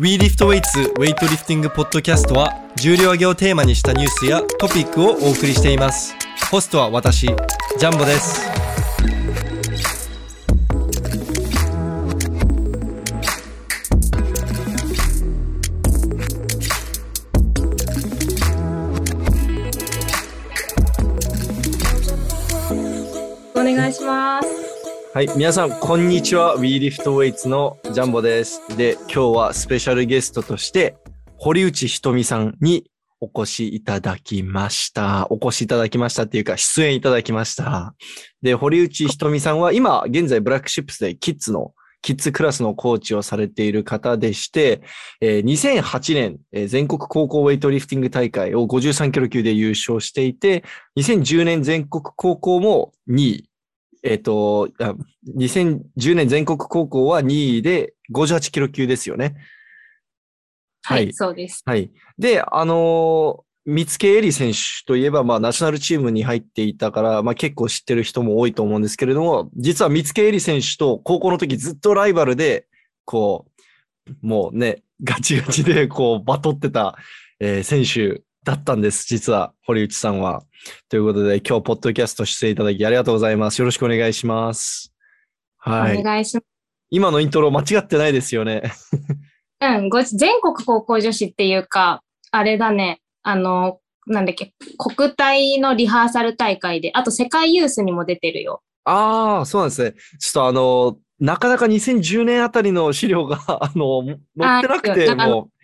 WeLiftWeights ウェイトリフティングポッドキャストは重量挙げをテーマにしたニュースやトピックをお送りしています。ホストは私ジャンボです。はい皆さんこんにちは WeLiftWeights のジャンボですで今日はスペシャルゲストとして堀内ひとみさんにお越しいただきました。お越しいただきましたっていうか、出演いただきました。で、堀内ひとみさんは今、現在ブラックシップスでキッズの、キッズクラスのコーチをされている方でして、え2008年、え全国高校ウェイトリフティング大会を53キロ級で優勝していて、2010年全国高校も2位。えっ、とあ、2010年全国高校は2位で58キロ級ですよね。はい、はいそうです。はい。で、あのー三つ恵里選手といえば、まあ、ナショナルチームに入っていたから、まあ、結構知ってる人も多いと思うんですけれども、実は三つ恵里選手と高校の時ずっとライバルで、こう、もうね、ガチガチで、こう、バトってた、えー選手だったんです、実は、堀内さんは。ということで、今日、ポッドキャスト出演いただきありがとうございます。よろしくお願いします。はい。お願いします。今のイントロ間違ってないですよね。うん、ご全国高校女子っていうか、あれだね、あの、なんだっけ、国体のリハーサル大会で、あと世界ユースにも出てるよ。ああ、そうなんですね。ちょっとあの、なかなか2010年あたりの資料が、あの、載ってなくて、もう、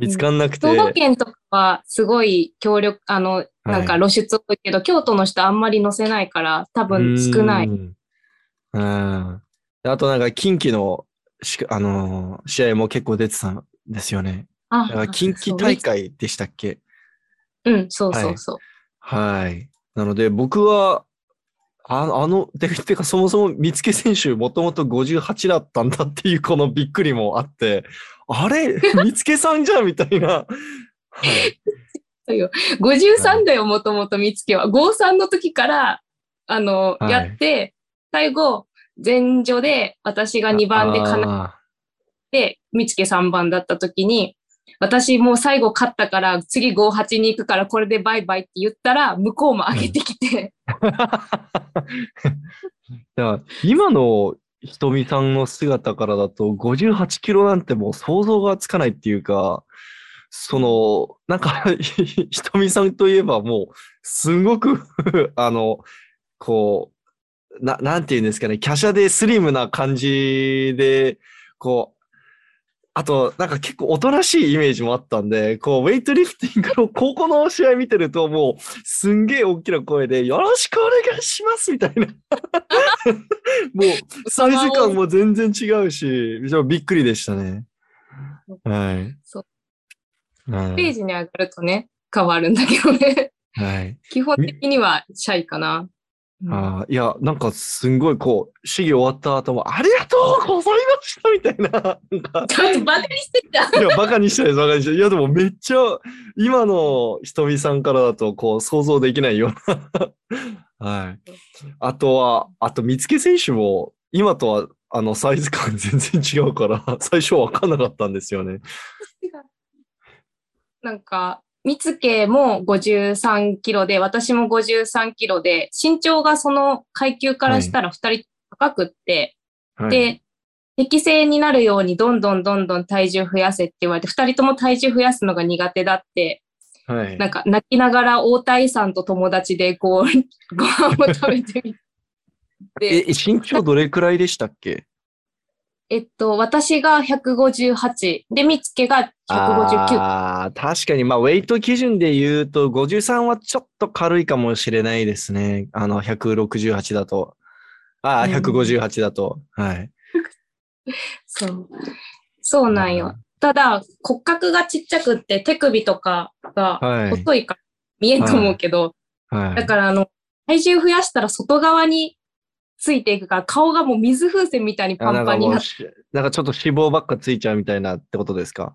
見つかんなくて。兵庫県とかはすごい協力、あの、なんか露出多いけど、京都の人あんまり載せないから、多分少ない。うん。うんあとなんか、近畿のあのー、試合も結構出てたんですよね。あだから近畿大会でしたっけ？そううん、そうそうそう。はい。なので、僕は、ああの、ててか、そもそも三つ選手、もともと58だったんだっていう、このびっくりもあって、あれ？三つさんじゃんみたいな。はい。そうよ53だよ、もともと見つけは。53の時から、あの、はいやって、最後、前女で私が2番でかななって、見つけ3番だった時に、私もう最後勝ったから、次58に行くから、これでバイバイって言ったら、向こうも上げてきて、だから今のひとみさんの姿からだと58キロなんてもう想像がつかないっていうか、その、なんか ひとみさんといえばもう、すごく あの、こう、な、なんて言うんですかね、華奢でスリムな感じで、こう、あと、なんか結構おとなしいイメージもあったんで、こう、ウェイトリフティングの 高校の試合見てると、もう、すんげえ大きな声で、よろしくお願いしますみたいな。もう、サイズ感も全然違うし、びっくりでしたね。はい。そうはいステージに上がるとね、変わるんだけどね。はい。基本的にはシャイかな。うんあーいや、なんかすんごいこう、試技終わった後も、ありがとうございましたみたいな、なんか、ちょっとバカにしてた。いや、バカにしたいです、バカにしたい。いや、でもめっちゃ、今のひとみさんからだと、こう、想像できないような。はい。あとは、あと、見つけ選手も、今とは、あの、サイズ感 全然違うから、最初わかんなかったんですよね。なんか、見つけも53キロで、私も53キロで、身長がその階級からしたら2人高くって、はい、で、適正になるようにどんどんどんどん体重増やせって言われて、2人とも体重増やすのが苦手だって、はい。なんか泣きながら大谷さんと友達でこう、ご飯を食べてみえ、て、身長どれくらいでしたっけ？えっと、私が158、で、見つけが159。ああ、確かに、まあ、ウェイト基準で言うと、53はちょっと軽いかもしれないですね。あの、168だと。ああ、うん158だと。はい。そう。そうなんよ。ただ、骨格がちっちゃくって手首とかがはい細いから見えんと思うけど、はい。だからあの、体重増やしたら外側についていくから、顔がもう水風船みたいにパンパンになって、なんかちょっと脂肪ばっかついちゃうみたいなってことですか？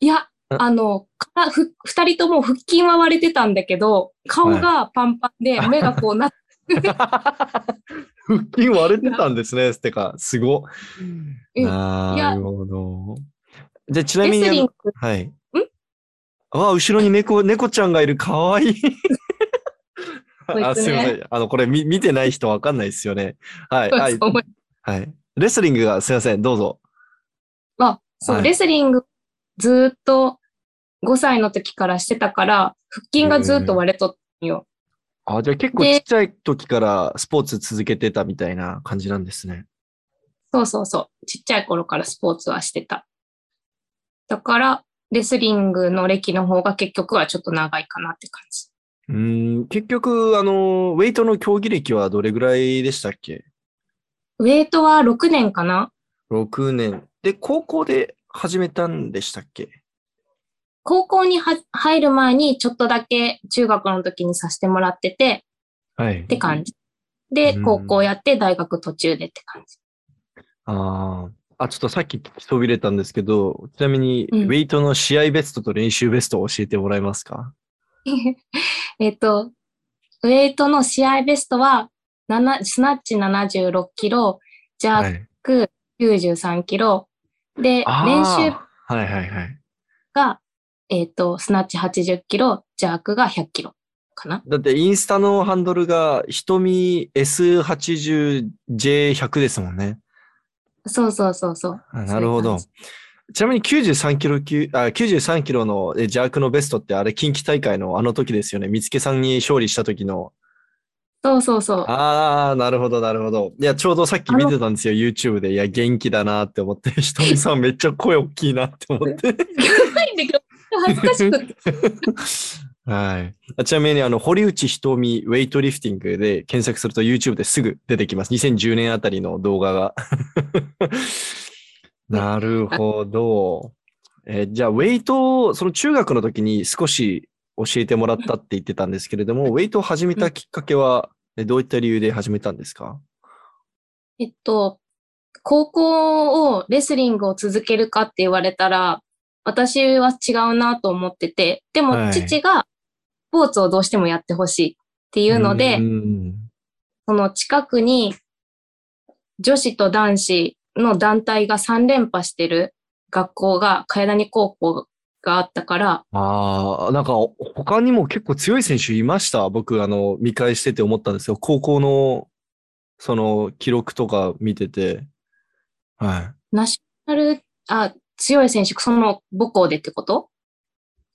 いや、ああの、かふ二人とも腹筋は割れてたんだけど、顔がパンパンで目がこうなって、腹筋割れてたんですね。てか、すご。うんなるほど。じゃあちなみにはい。ん？あ、後ろに猫、猫ちゃんがいる。かわいい。あ、すいません。あの、これ見見てない人わかんないですよね。はい。はいはい。レスリングが、すいません。どうぞ。あ、そう、はいレスリングずーっと5歳の時からしてたから、腹筋がずっと割れとったんよ。あ、じゃあ結構でちっちゃい時からスポーツ続けてたみたいな感じなんですね。そうそうそう。ちっちゃい頃からスポーツはしてた。だから、レスリングの歴の方が結局はちょっと長いかなって感じ。うーん、結局、あの、ウェイトの競技歴はどれぐらいでしたっけ？ウェイトは6年かな ?6 年。で、高校で始めたんでしたっけ？高校には入る前にちょっとだけ中学の時にさせてもらっててはいって感じ。でう、ん高校やって大学途中でって感じ。ああ。あ、ちょっとさっき聞きそびれたんですけど、ちなみに、うんウェイトの試合ベストと練習ベストを教えてもらえますか？えっと、ウェイトの試合ベストは、7スナッチ76キロ、ジャーい。ク93キロ、で、あー練習はいはいはい。が、えっと、スナッチ80キロ、ジャークが100キロかな。だってインスタのハンドルが、瞳 S80J100 ですもんね。そうそうそうそう。あなるほど。ちなみに93キロ級、あ、93キロのえジャークのベストってあれ近畿大会のあの時ですよね。見つけさんに勝利した時の。そうそうそう。ああ、なるほど、なるほど。いや、ちょうどさっき見てたんですよ、YouTube で。いや、元気だなって思って、ひとみさんめっちゃ声大きいなって思って。ないんだけど、恥ずかしくて。はい。あちなみに、あの、堀内ひとみウェイトリフティングで検索すると YouTube ですぐ出てきます。2010年あたりの動画が。なるほど。えーじゃあ、ウェイトを、その中学の時に少し教えてもらったって言ってたんですけれども、ウェイトを始めたきっかけは、えどういった理由で始めたんですか？えっと、高校をレスリングを続けるかって言われたら、私は違うなと思ってて、でもはい。父がスポーツをどうしてもやってほしいっていうので、ん。その近くに女子と男子の団体が3連覇してる学校が、茅谷高校があったから、ああ、なんか他にも結構強い選手いました？僕、あの、見返してて思ったんですよ。高校の、その、記録とか見てて。はい。ナショナル、あ、強い選手、その母校でってこと？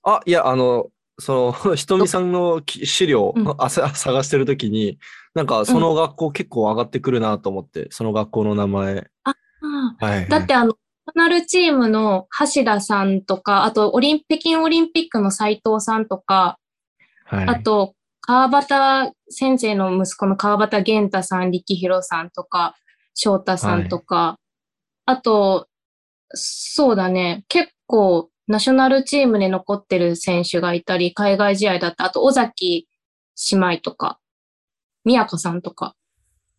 あ、いや、あの、その、ひとみさんのき資料、うん 探してるときに、なんかその学校結構上がってくるなと思って、その学校の名前。あはい。だってあの、ナショナルチームの橋田さんとか、あとオリン、北京オリンピックの斉藤さんとか、はい、あと、川端先生の息子の川端玄太さん、力弘さんとか、翔太さんとか、あと、そうだね、結構ナショナルチームで残ってる選手がいたり、海外試合だった、あと尾崎姉妹とか、宮子さんとか。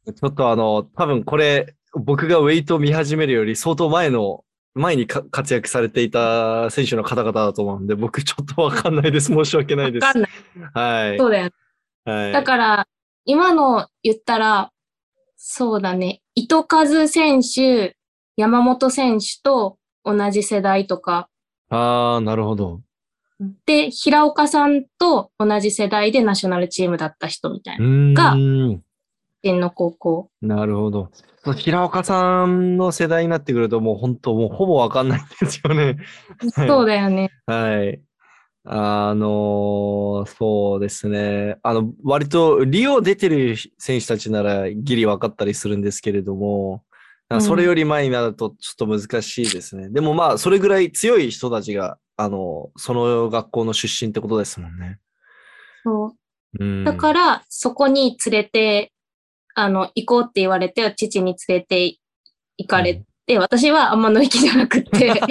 ちょっとあの、多分これ、僕がウェイトを見始めるより相当前の、前にか活躍されていた選手の方々だと思うんで、僕ちょっとわかんないです。申し訳ないです。わかんない。はい。そうだよね。はい。だから、今の言ったら、そうだね、糸数選手、山本選手と同じ世代とか、ああ、なるほど。で、平岡さんと同じ世代でナショナルチームだった人みたいうな、ーがん。天の高校。なるほど。平岡さんの世代になってくるともう本当もうほぼわかんないですよね。は いそうだよね。はい。あのそうですね。あの、割とリオ出てる選手たちならギリ分かったりするんですけれども、うんそれより前になるとちょっと難しいですね。でもまあ、それぐらい強い人たちが、あの、その学校の出身ってことですもんね。そううん。だから、そこに連れて、あの、行こうって言われて、父に連れて行かれて、私はあんま乗り気じゃなくって。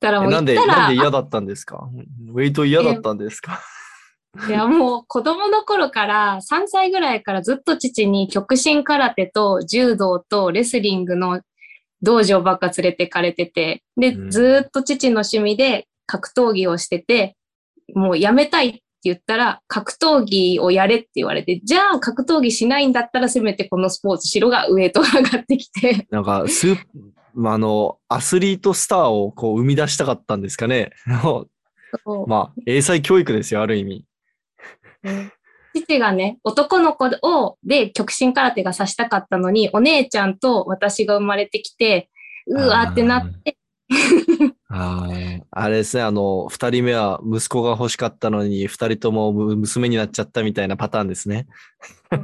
だからもうえなんで、なんで嫌だったんですか？ウェイト嫌だったんですか？いや、もう子供の頃から、3歳ぐらいからずっと父に極真空手と柔道とレスリングの道場ばっか連れてかれてて、で、うん。ずーっと父の趣味で格闘技をしてて、もうやめたいって言ったら、格闘技をやれって言われて、じゃあ格闘技しないんだったらせめてこのスポーツしろがウエイトが上がってきて、なんかスー、まあ、あの、アスリートスターをこう生み出したかったんですかね。まあ、英才教育ですよ、ある意味。父がね、男の子を、で、極真空手がさしたかったのに、お姉ちゃんと私が生まれてきて、うわーってなって、あ ーあれですね、あの、二人目は息子が欲しかったのに、二人ともむ娘になっちゃったみたいなパターンですね。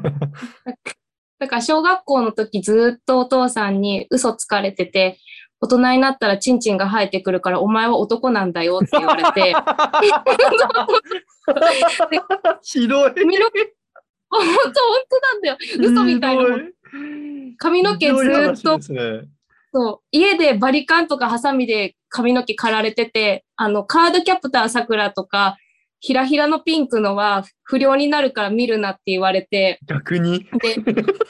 だから小学校の時ずっとお父さんに嘘つかれてて、大人になったらチンチンが生えてくるからお前は男なんだよって言われて、ひどい。本当 本当なんだよ。嘘みたいな。髪の毛ずっとそう、家でバリカンとかハサミで髪の毛刈られてて、あの、カードキャプターさくらとか、ひらひらのピンクのは不良になるから見るなって言われて、逆に？で、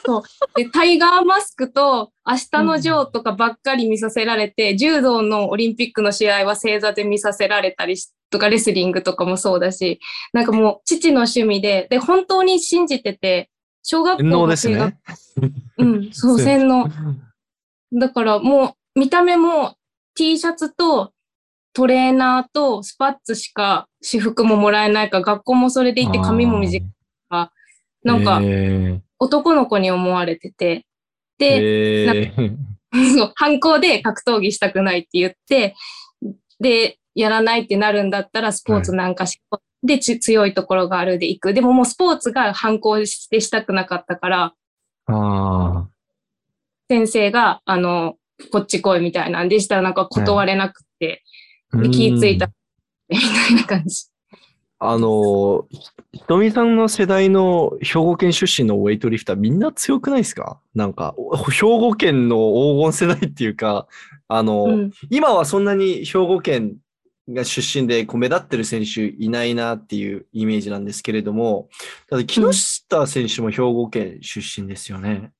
そう。で、タイガーマスクと明日のジョーとかばっかり見させられて、柔道のオリンピックの試合は正座で見させられたりしとか、レスリングとかもそうだし、なんかもう父の趣味で、で、本当に信じてて、小学校のね。うん、そう、洗脳。だからもう見た目も T シャツとトレーナーとスパッツしか私服ももらえないから学校もそれでいて髪も短いから、なんかえ男の子に思われてて、ー。で、反抗で格闘技したくないって言って、で、やらないってなるんだったらスポーツなんかし、でち強いところがあるで行く。でももうスポーツが反抗してしたくなかったから、あ先生が、あの、こっち来いみたいなんでしたらなんか断れなくて、ーで気ぃついたうんみたいな感じ。あの、ひひとみさんの世代の兵庫県出身のウェイトリフターみんな強くないですか？なんか、お兵庫県の黄金世代っていうか、あの、うん。今はそんなに兵庫県が出身でこう目立ってる選手いないなっていうイメージなんですけれども、ただ木下選手も兵庫県出身ですよね。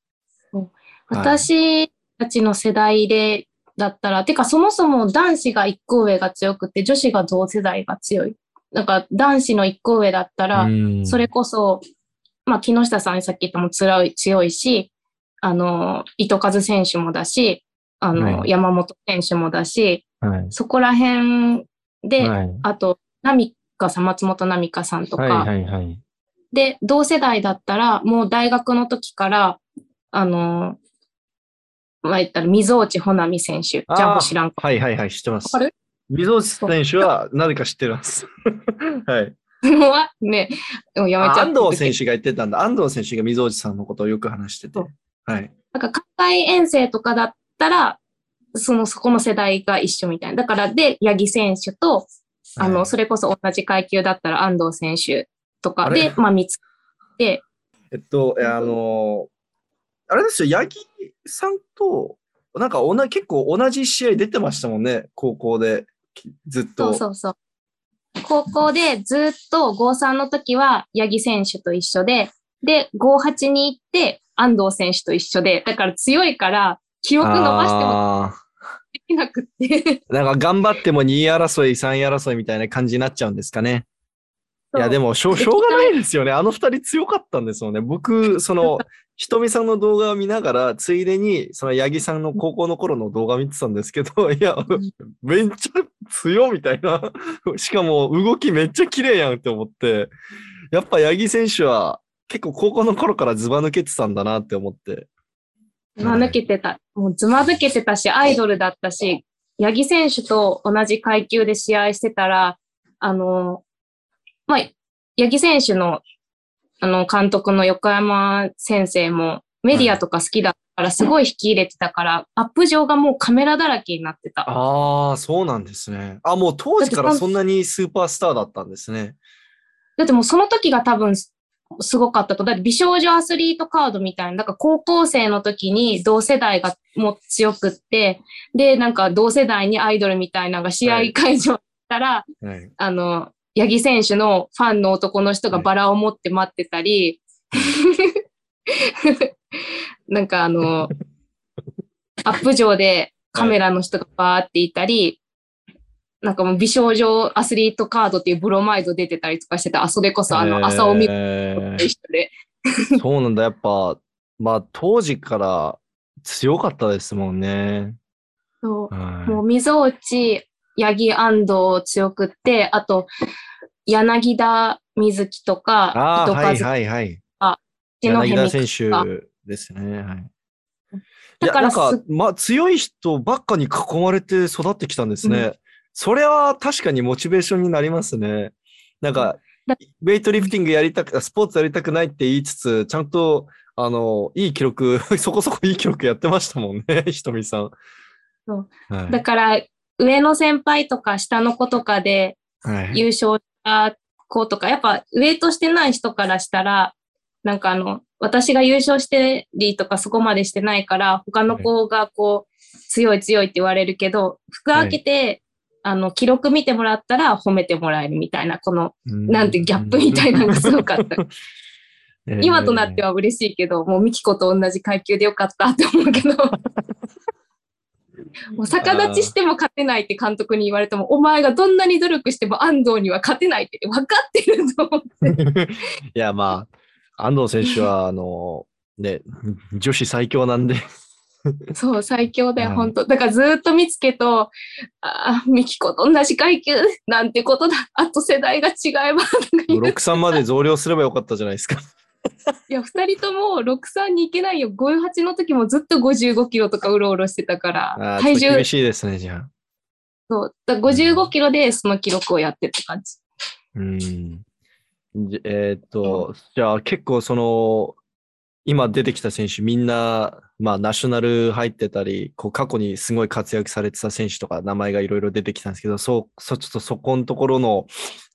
はい私たちの世代で、だったら、てかそもそも男子が一個上が強くて、女子が同世代が強い。なんか男子の一個上だったら、うんそれこそ、まあ木下さんさっき言ったも強い強いし、あの、糸数選手もだし、あの、はい山本選手もだし、はい。そこら辺で、はい。あと、ナミカさん、松本ナミカさんとか、はいはいはい。で、同世代だったら、もう大学の時から、あの、まあ言ったら、溝内穂波選手、ジャンプ知らんか。はいはいはい、知ってますわか。る？溝内選手はなぜか知ってます。はい。はね、もうやめちゃ安藤選手が言ってたんだ。安藤選手が溝内さんのことをよく話してて。はい。なんか海外遠征とかだったら、その、そこの世代が一緒みたいな。だから、で、八木選手と、あの、はいそれこそ同じ階級だったら安藤選手とかで、まあ見つけて、えっと、えあのあれですよ、八木さんと、なんかおな結構同じ試合出てましたもんね、高校で。きずっそと。うそうそう。高校でずっと53の時は八木選手と一緒で、で、58に行って安藤選手と一緒で、だから強いから記憶伸ばしてもあできなくって。ーなんか頑張っても2位争い、3位争いみたいな感じになっちゃうんですかね。いや、でも、もしょう、しょうがないですよね。あの二人強かったんですよね。僕、その、ひとみさんの動画を見ながら、ついでに、その八木さんの高校の頃の動画見てたんですけど、いや、めっちゃ強みたいな。しかも動きめっちゃ綺麗やんって思って、やっぱ八木選手は結構高校の頃からズバ抜けてたんだなって思って。ずま抜けてた。もうずま抜けてたし、アイドルだったし、八木選手と同じ階級で試合してたら、あの、まあ、八木選手の、あの、監督の横山先生もメディアとか好きだから、すごい引き入れてたから、アップ上がもうカメラだらけになってた。ああ、そうなんですね。あ、もう当時からそんなにスーパースターだったんですね。だってもうその時が多分すすごかったと。だって美少女アスリートカードみたいな、なんか高校生の時に同世代がもう強くって、で、なんか同世代にアイドルみたいなのが試合会場に行ったら、はい。あの、八木選手のファンの男の人がバラを持って待ってたり、なんかあの、アップ上でカメラの人がバーっていたり、なんかもう美少女アスリートカードっていうブロマイド出てたりとかしてて、あ、それこそあの、朝を見るえと一緒で。ー そうなんだ。やっぱ、まあ当時から強かったですもんね。そうはいもう、溝内、八木安藤強くって、あと、柳田瑞希とか、ああ、はいはいはい。篠柳田選手ですね。はい。いだや、なんかまあ、強い人ばっかに囲まれて育ってきたんですね。それは確かにモチベーションになりますね。なんかだ、ウェイトリフティングやりたく、スポーツやりたくないって言いつつ、ちゃんと、あの、いい記録、そこそこいい記録やってましたもんね、ひとみさん。そうはい。だから、上の先輩とか下の子とかではい優勝した子とか、やっぱウェイトしてない人からしたら、なんかあの、私が優勝してりとかそこまでしてないから、他の子がこう、強い強いって言われるけど、服開けて、あの、記録見てもらったら褒めてもらえるみたいな、この、なんてギャップみたいなのがすごかった。今となっては。は嬉しいけど、もうミキコと同じ階級でよかったって思うけど、もう逆立ちしても勝てないって監督に言われても、お前がどんなに努力しても安藤には勝てないって分かってると思って。いや、まあ、安藤選手は、あの、ね、女子最強なんで、そう、最強だよ、はい本当だからずっと見つけと、ああ、ミキコと同じ階級なんてことだ。あと世代が違えば、とか言う63まで増量すればよかったじゃないですか。いや、二人とも63に行けないよ。58の時もずっと55キロとかうろうろしてたから体重厳、しいですね、じゃあ。そう、だから55キロでその記録をやってるって感じ。うん。じえーっと、じゃあ結構その、今出てきた選手みんな、まあナショナル入ってたり、こう過去にすごい活躍されてた選手とか名前がいろいろ出てきたんですけど、そう、そうちょっとそこのところの、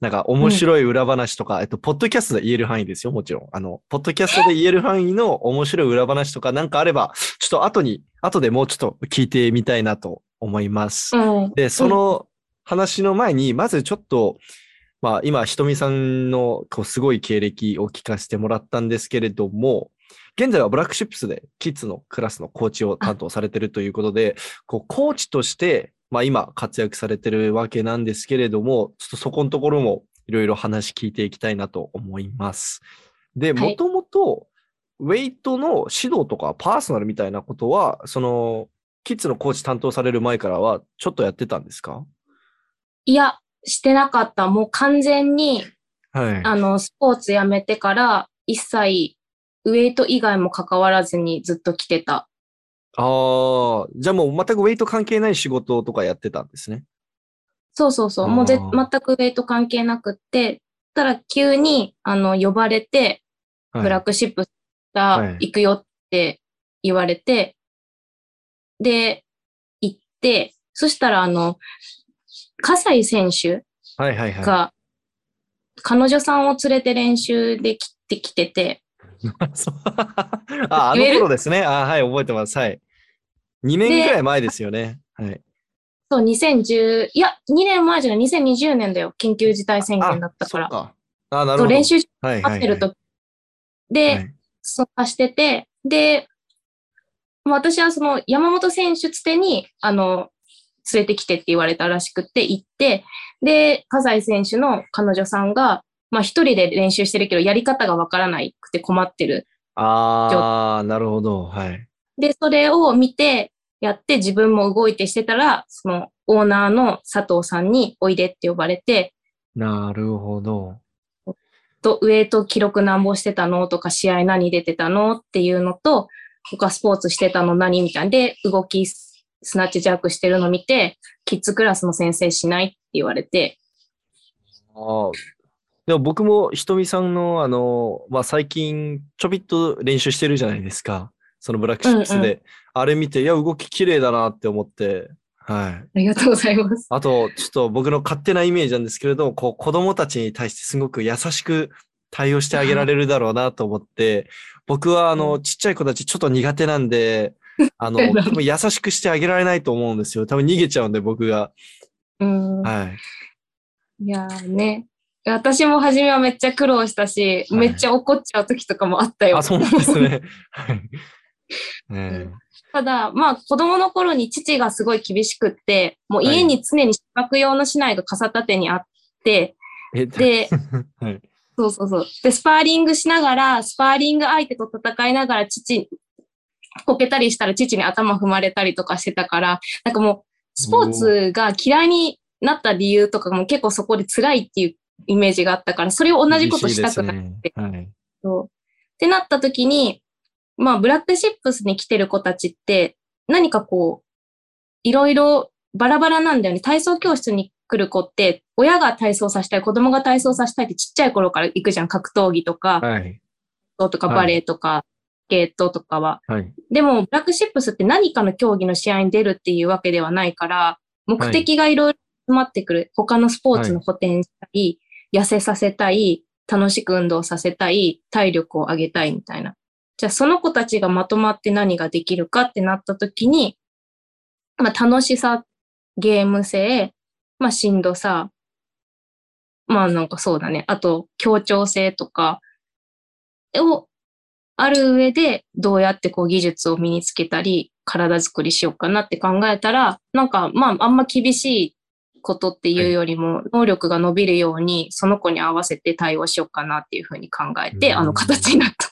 なんか面白い裏話とか、えっと、ポッドキャストで言える範囲ですよ、もちろん。あの、ポッドキャストで言える範囲の面白い裏話とかなんかあれば、ちょっと後に、後でもうちょっと聞いてみたいなと思います。うん。で、その話の前に、まずちょっと、まあ今、ひとみさんのこうすごい経歴を聞かせてもらったんですけれども、現在はブラックシップスでキッズのクラスのコーチを担当されてるということで、こうコーチとして、まあ今活躍されてるわけなんですけれども、ちょっとそこのところもいろいろ話聞いていきたいなと思います。で、はいもともと、ウェイトの指導とかパーソナルみたいなことは、その、キッズのコーチ担当される前からはちょっとやってたんですか？いや、してなかった。もう完全に、はい。あの、スポーツやめてから、一切、ウェイト以外も関わらずにずっと来てた。ああ、じゃあもう全くウェイト関係ない仕事とかやってたんですね。そうそうそう。もうぜ全くウェイト関係なくって、ただ急に、あの、呼ばれて、はいブラックシップはいが行くよって言われて、で、行って、そしたら、あの、葛西選手はいはいはい。が、彼女さんを連れて練習で来てきてて、あ、あの頃ですね。あはい、覚えてます。はい。2年ぐらい前ですよね。はい。そう、2010、いや、2年前じゃない、2020年だよ。緊急事態宣言だったから。そっか。あ、なるほど。練習しはいはいはい待ってると。で、はいそうしてて、で、私はその山本選手つてに、あの、連れてきてって言われたらしくって行って、で、葛西選手の彼女さんが、まあ一人で練習してるけど、やり方がわからないくて困ってる。ああ、なるほど。はい。で、それを見て、やって自分も動いてしてたら、そのオーナーの佐藤さんにおいでって呼ばれて、なるほど。と、ウェイト記録なんぼしてたの？とか、試合何出てたの？っていうのと、他スポーツしてたの何？みたいで、動き、スナッチジャークしてるの見て、キッズクラスの先生しない？って言われて、ああ。でも僕もひとみさんの、あの、まあ、最近ちょびっと練習してるじゃないですか。そのブラックシップスで。うんあれ見て、いや、動き綺麗だなって思って。はい。ありがとうございます。あと、ちょっと僕の勝手なイメージなんですけれども、こう、子供たちに対してすごく優しく対応してあげられるだろうなと思って、僕は、あの、ちっちゃい子たちちょっと苦手なんで、あの、優しくしてあげられないと思うんですよ。多分逃げちゃうんで、僕が。うん。はい。いやーね。私も初めはめっちゃ苦労したし、はいめっちゃ怒っちゃう時とかもあったよ。あ、そうなんですね。はい。えただ、まあ子供の頃に父がすごい厳しくって、もう家に常に資格用の市内が傘立てにあって、え、で、はい。そうそうそう。で、スパーリングしながら、スパーリング相手と戦いながら父、こけたりしたら父に頭踏まれたりとかしてたから、なんかもう、スポーツが嫌いになった理由とかも結構そこで辛いっていうイメージがあったから、それを同じことしたくない厳しいですねはい。そうってなった時に、まあ、ブラックシップスに来てる子たちって、何かこう、いろいろバラバラなんだよね。体操教室に来る子って、親が体操させたい、子供が体操させたいってちっちゃい頃から行くじゃん。格闘技とか、はい。とかはいバレエとか、スケートとかは。はい。でも、ブラックシップスって何かの競技の試合に出るっていうわけではないから、目的がいろいろ詰まってくる。他のスポーツの補填したい、痩せさせたい、楽しく運動させたい、体力を上げたいみたいな。じゃあ、その子たちがまとまって何ができるかってなった時に、まあ、楽しさ、ゲーム性、まあ、しんどさ、まあ、なんかそうだね。あと、協調性とか、をある上で、どうやってこう技術を身につけたり、体作りしようかなって考えたら、なんか、まあ、あんま厳しいことっていうよりも、能力が伸びるように、その子に合わせて対応しようかなっていうふうに考えて、うんあの形になった。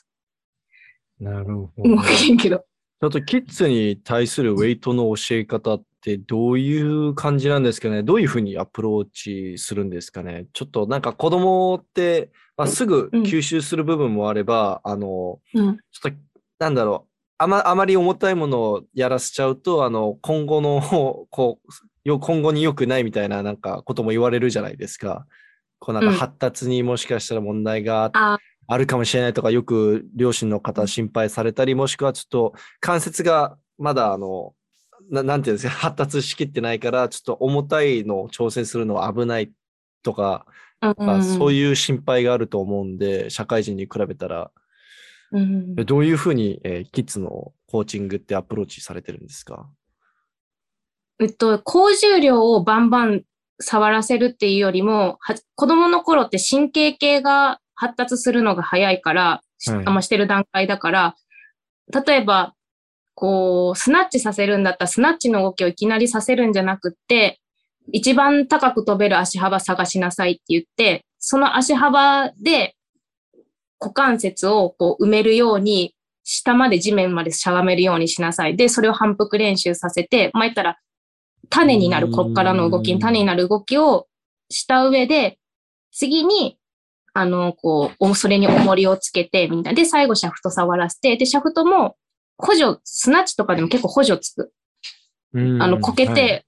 なるほど。動けんけど。ちょっとキッズに対するウェイトの教え方ってどういう感じなんですかね？どういうふうにアプローチするんですかね？ちょっとなんか子供って、まあ、すぐうん吸収する部分もあれば、あの、うん。ちょっと、なんだろう。あまあまり重たいものをやらせちゃうと、あの、今後の、こう、よ今後に良くないみたいな、なんか、ことも言われるじゃないですか。こう、なんかうん。発達にもしかしたら問題がああるかもしれないとか、よく両親の方心配されたり、もしくはちょっと関節がまだ、あの、ななんていうんですか、発達しきってないから、ちょっと重たいのを挑戦するのは危ないとか、うんまあそうういう心配があると思うんで、社会人に比べたら、ん。うんどういうふうに、えーキッズのコーチングってアプローチされてるんですか？えっと、高重量をバンバン触らせるっていうよりも、は子供の頃って神経系が発達するのが早いから、しはいあしてる段階だから、例えば、こう、スナッチさせるんだったら、スナッチの動きをいきなりさせるんじゃなくって、一番高く飛べる足幅探しなさいって言って、その足幅で股関節をこう埋めるように、下まで地面までしゃがめるようにしなさい。で、それを反復練習させて、まあ、言ったら、種になる、こっからの動きに種になる動きをした上で、次に、あの、こう、おそれに重りをつけて、みんな。で最後シャフト触らせて、で、シャフトも補助、スナッチとかでも結構補助つく。あの、こけはい。て、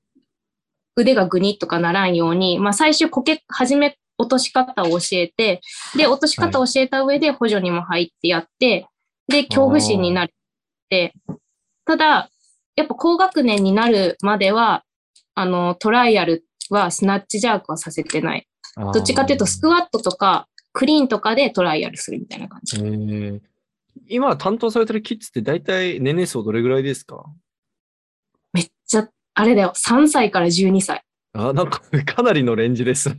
腕がグニッとかならんように、まあ最終こけ、始め、落とし方を教えて、で、落とし方を教えた上で補助にも入ってやって、で、恐怖心になって、ただ、やっぱ高学年になるまでは、あの、トライアルはスナッチジャークはさせてない。どっちかっていうと、スクワットとか、クリーンとかでトライアルするみたいな感じ。えー今担当されてるキッズって大体年齢層どれぐらいですか？めっちゃ、あれだよ、3歳から12歳。あ、なんかかなりのレンジですね。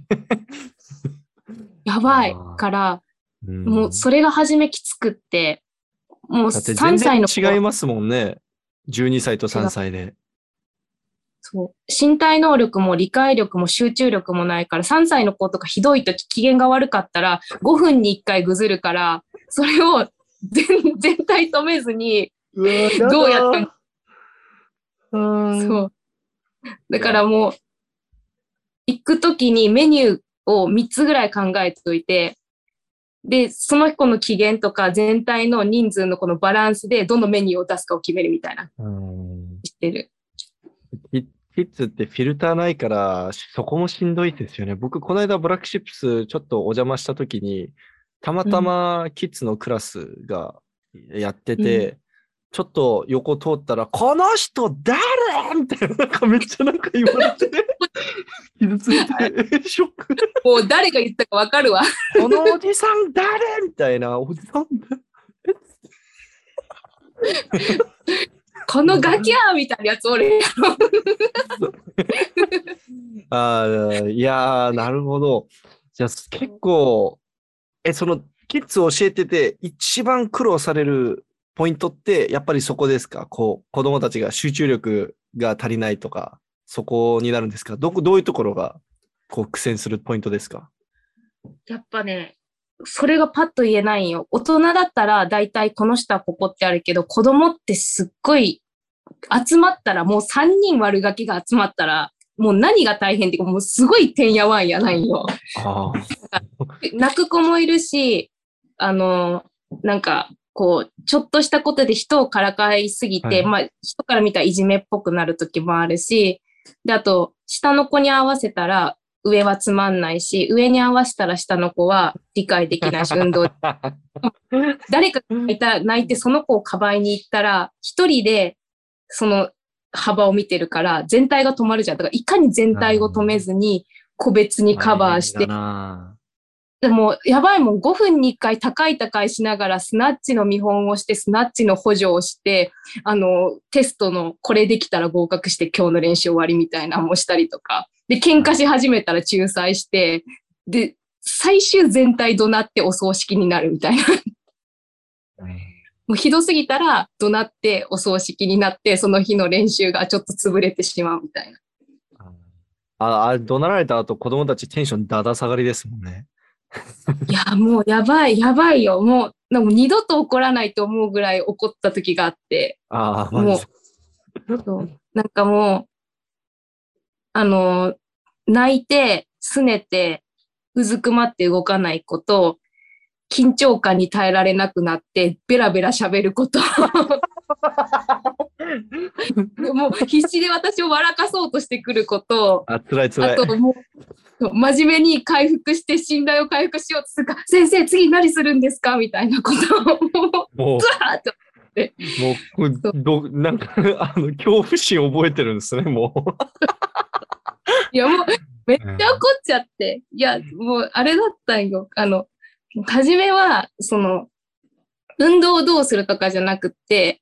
やばいから、うんもうそれが初めきつくって、もうだって3全然歳の子違いますもんね。12歳と3歳で。そう。身体能力も理解力も集中力もないから、3歳の子とかひどい時機嫌が悪かったら、5分に1回ぐずるから、それを全 全体止めずに、どうやってうん。そう。だからもう、行くときにメニューを3つぐらい考えておいて、で、その子の機嫌とか全体の人数のこのバランスでどのメニューを出すかを決めるみたいな、うん。してる。キキッズってフィルターないから、そこもしんどいですよね。僕、この間ブラックシップスちょっとお邪魔したときに、たまたまキッズのクラスがやってて、ちょっと横通ったら、この人誰？みたいな、なんかめっちゃなんか言われて、傷ついて、ショック。もう誰が言ったかわかるわ。このおじさん誰？みたいな、おじさんこのガキャーみたいなやつ俺やろ。ああ、いやー、なるほど。じゃあ結構、え、その、キッズを教えてて、一番苦労されるポイントって、やっぱりそこですか？こう、子供たちが集中力が足りないとか、そこになるんですか？どこ、どういうところが、こう、苦戦するポイントですか？やっぱね、それがパッと言えないんよ。大人だったら大体この人はここってあるけど、子供ってすっごい集まったら、もう3人悪ガキが集まったら、もう何が大変っていうか、もうすごいてんやわんやないよ。あ泣く子もいるし、あの、なんか、こう、ちょっとしたことで人をからかいすぎて、はいまあ、人から見たらいじめっぽくなる時もあるし、で、あと、下の子に合わせたら、上はつまんないし、上に合わせたら下の子は理解できないし、運動あ。誰かが泣いた泣いてその子をかばいに行ったら、一人でその幅を見てるから、全体が止まるじゃん。だから、いかに全体を止めずに、個別にカバーしてでも、やばいもん、5分に1回高い高いしながら、スナッチの見本をして、スナッチの補助をして、あの、テストのこれできたら合格して今日の練習終わりみたいなのもしたりとか、で、喧嘩し始めたら仲裁して、で、最終全体怒鳴ってお葬式になるみたいな。もうひどすぎたら怒鳴ってお葬式になって、その日の練習がちょっと潰れてしまうみたいな。あ、あれ、怒鳴られた後、子供たちテンションだだ下がりですもんね。いや、もうやばい、やばいよ。もう、でも二度と怒らないと思うぐらい怒った時があって、ああ、もうなんかもう、あの、泣いて、拗ねて、うずくまって動かないこと、緊張感に耐えられなくなって、ベラベラ喋ること。もう必死で私を笑かそうとしてくること、あ、辛い辛い。あともう、真面目に回復して信頼を回復しようとするから、先生次何するんですか？みたいなことを、もう、もう、ずわーっと。もう、どなんか、あの、恐怖心覚えてるんですね、もう。いや、もう、めっちゃ怒っちゃって。いや、もう、あれだったんよ。あの、初めは、その、運動をどうするとかじゃなくって、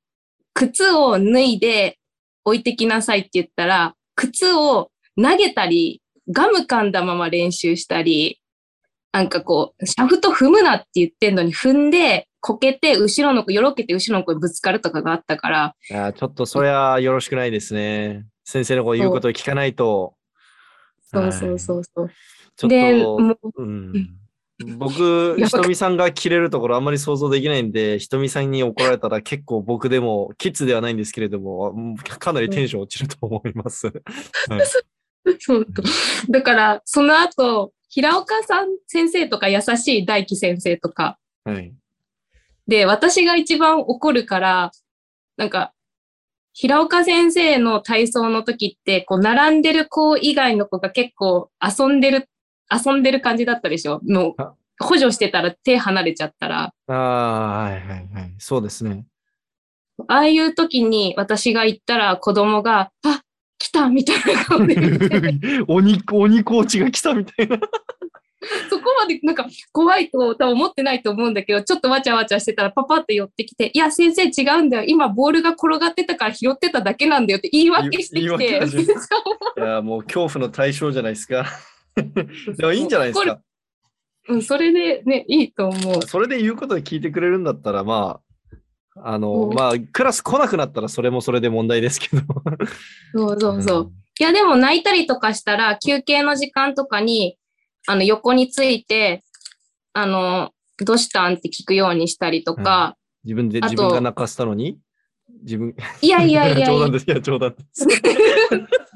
靴を脱いで置いてきなさいって言ったら、靴を投げたり、ガム噛んだまま練習したり、なんかこう、シャフト踏むなって言ってんのに踏んで、こけて、後ろの子、よろけて後ろの子にぶつかるとかがあったから、いや、ちょっとそりゃよろしくないですね。先生のこう言うことを聞かないと。そうそうそうそう。ちょっで、と、もう、うん、僕、ひとみさんが切れるところあんまり想像できないんで、ひとみさんに怒られたら結構僕でも、キッズではないんですけれども、うんかなりテンション落ちると思います。はい。そうだから、その後、平岡さん先生とか優しい大輝先生とか、はい。で、私が一番怒るから、なんか、平岡先生の体操の時って、こう、並んでる子以外の子が結構遊んでる、遊んでる感じだったでしょ？もあう、補助してたら手離れちゃったら。ああ、はいはいはい。そうですね。ああいう時に私が行ったら子供が、あ、来たみたいな顔で 鬼、鬼コーチが来たみたいな。そこまでなんか怖いと多分思ってないと思うんだけど、ちょっとわちゃわちゃしてたらパパって寄ってきて、いや先生違うんだよ。今ボールが転がってたから拾ってただけなんだよって言い訳してきて。いや、もう恐怖の対象じゃないですか。でもいいんじゃないですか。うん、それでね、いいと思う。それで言うことで聞いてくれるんだったら、まあ、あの、うんまあ、クラス来なくなったらそれもそれで問題ですけど。そうそうそう。いやでも泣いたりとかしたら休憩の時間とかに、あの横について、あの、どうしたんって聞くようにしたりとか、自分で、自分が泣かせたのに？自分、いやいやいやいや 冗談、です。いや、冗談です。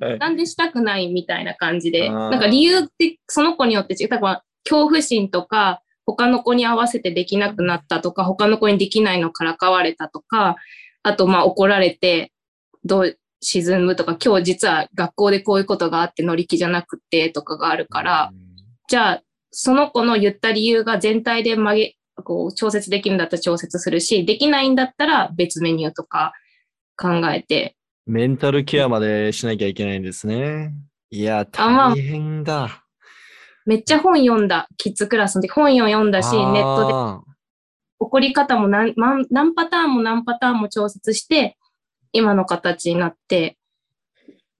はい。なんでしたくないみたいな感じで、なんか理由ってその子によって違う。多分恐怖心とか、他の子に合わせてできなくなったとか、他の子にできないのからかわれたとか、あとまあ怒られて、どう沈むとか、今日実は学校でこういうことがあって乗り気じゃなくてとかがあるから、じゃあ、その子の言った理由が全体で曲げ、こう調節できるんだったら調節するし、できないんだったら別メニューとか考えて、メンタルケアまでしなきゃいけないんですね。いや、大変だ。めっちゃ本読んだ、キッズクラスの時本読んだし、ネットであ怒り方も何何何パターンも何パターンも調節して、今の形になって、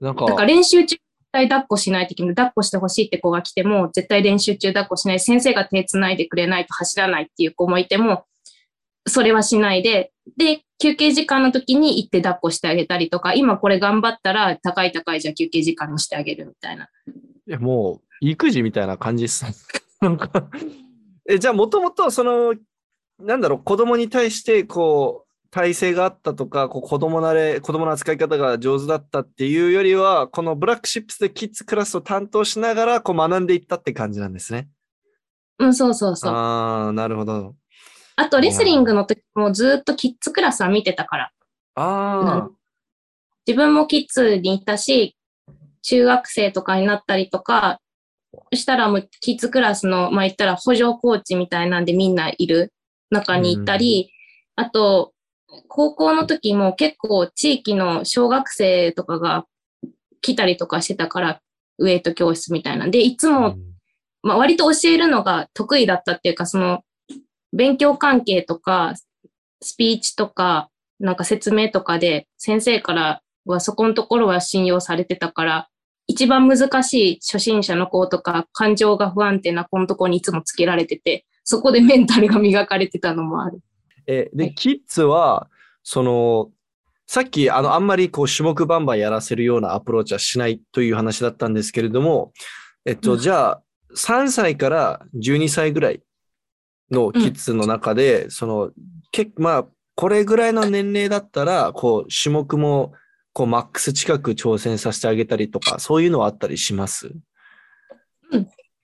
ーなんか、だから練習中絶対抱っこしないといけない。抱っこしてほしいって子が来ても、絶対練習中抱っこしない。先生が手繋いでくれないと走らないっていう子もいても、それはしないで、で、休憩時間の時に行って抱っこしてあげたりとか、今これ頑張ったら高い高いじゃあ休憩時間にしてあげるみたいな。いやもう、育児みたいな感じです。なんか、え、じゃあ、もともと、その、なんだろう、子供に対して、こう、体制があったとか、こう子供慣れ、子供の扱い方が上手だったっていうよりは、このブラックシップスでキッズクラスを担当しながら、こう学んでいったって感じなんですね。うん、そうそうそう。あああ、なるほど。と、レスリングの時もずっとキッズクラスは見てたから。あ自分もキッズに行ったし、中学生とかになったりとか、そしたらもうキッズクラスの、まあ言ったら補助コーチみたいなんでみんないる中に行ったり、あと、高校の時も結構地域の小学生とかが来たりとかしてたから、ウェイト教室みたいなんで、いつあ。も、まあ割と教えるのが得意だったっていうか、その、勉強関係とか、スピーチとか、なんか説明とかで、先生からはそこのところは信用されてたから、一番難しい初心者の子とか、感情が不安定な子のところにいつもつけられてて、そこでメンタルが磨かれてたのもある。え、で、はいキッズは、その、さっき、あの、あんまりこう、種目バンバンやらせるようなアプローチはしないという話だったんですけれども、えっと、うんじゃあ、3歳から12歳ぐらいのキッズの中で、その、けまあ、これぐらいの年齢だったら、こう、種目も、こう、マックス近く挑戦させてあげたりとか、そういうのはあったりします？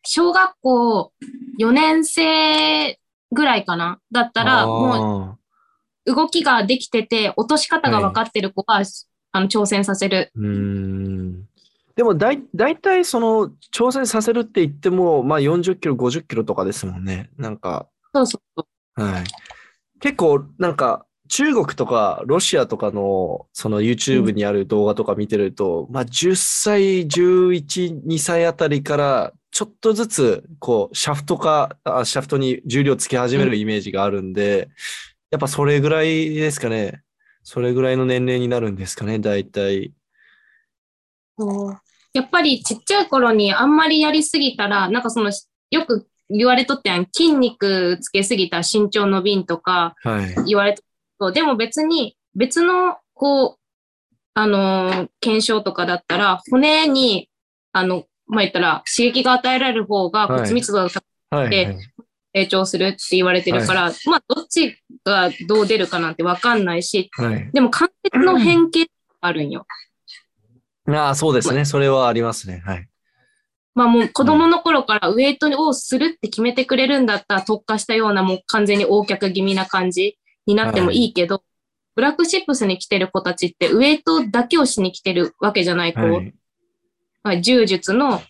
小学校4年生ぐらいかな？だったら、もあう動きができてて、落とし方が分かってる子は、あの挑戦させる。ーうーん。でもだい、大体その、挑戦させるって言っても、まあ40キロ、50キロとかですもんね。なんか、そうそう。はい。結構、なんか、中国とかロシアとかの、その YouTube にある動画とか見てると、まあ10歳、11、2歳あたりから、ちょっとずつ、こう、シャフトか、あシャフトに重量つけ始めるイメージがあるんで、やっぱそれぐらいですかね。それぐらいの年齢になるんですかね、大体。やっぱりちっちゃい頃にあんまりやりすぎたら、なんかその、よく言われとったやん、筋肉つけすぎたら身長伸びんとかはい。言われとそうでも別に、別の、こう、あのー検証とかだったら、骨に、あの、まあ、言ったら、刺激が与えられる方がはい骨密度が高くはい、ではい。成長するって言われてるから、まあ、どっちがどう出るかなんてわかんないし、はい。でも関節の変形あるんよ。ああ、そうですね。それはありますね。はい。まあもう子供の頃からウェイトをするって決めてくれるんだったら特化したようなもう完全に横脚気味な感じになってもいいけど、ブラックシップスに来てる子たちってウェイトだけをしに来てるわけじゃない子、はい。まあ柔術の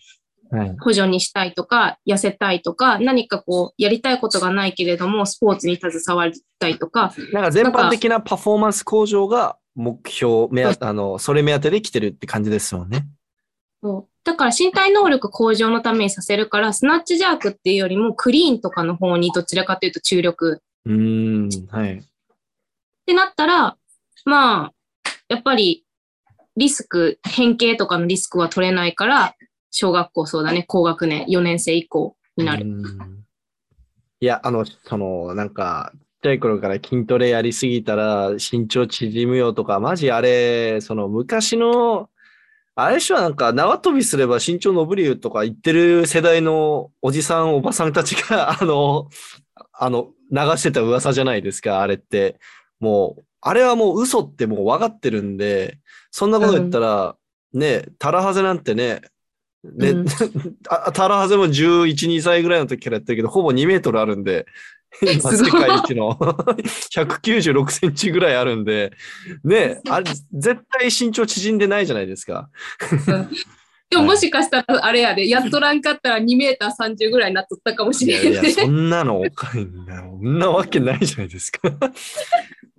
はい。補助にしたいとか、痩せたいとか、何かこうやりたいことがないけれどもスポーツに携わりたいとか、なんか全般的なパフォーマンス向上が目標、目当あの、それ目当てで来てるって感じですもんね。そうだから身体能力向上のためにさせるから、スナッチジャークっていうよりもクリーンとかの方にどちらかというと注力うーん。はい。ってなったら、まあ、やっぱりリスク、変形とかのリスクは取れないから、小学校そうだね、高学年、4年生以降になる。いや、あの、その、なんか、ちっちゃい頃から筋トレやりすぎたら身長縮むよとか、マジあれ、その昔の、あれでしょ、なんか縄跳びすれば身長伸びるよとか言ってる世代のおじさん、おばさんたちが、あの、あの、流してた噂じゃないですか、あれって。もう、あれはもう嘘ってもう分かってるんで、そんなこと言ったら、ね、タラハゼなんてね、ね、うん あタラハゼも11、2歳ぐらいの時からやってるけど、ほぼ2メートルあるんで、世界一の 196センチぐらいあるんで、ね、あれ、絶対身長縮んでないじゃないですか。でももしかしたら、あれやで、やっとらんかったら2メーター30ぐらいになっとったかもしいれやいや、んね。そんなのおかしいな。そんなわけないじゃないですか。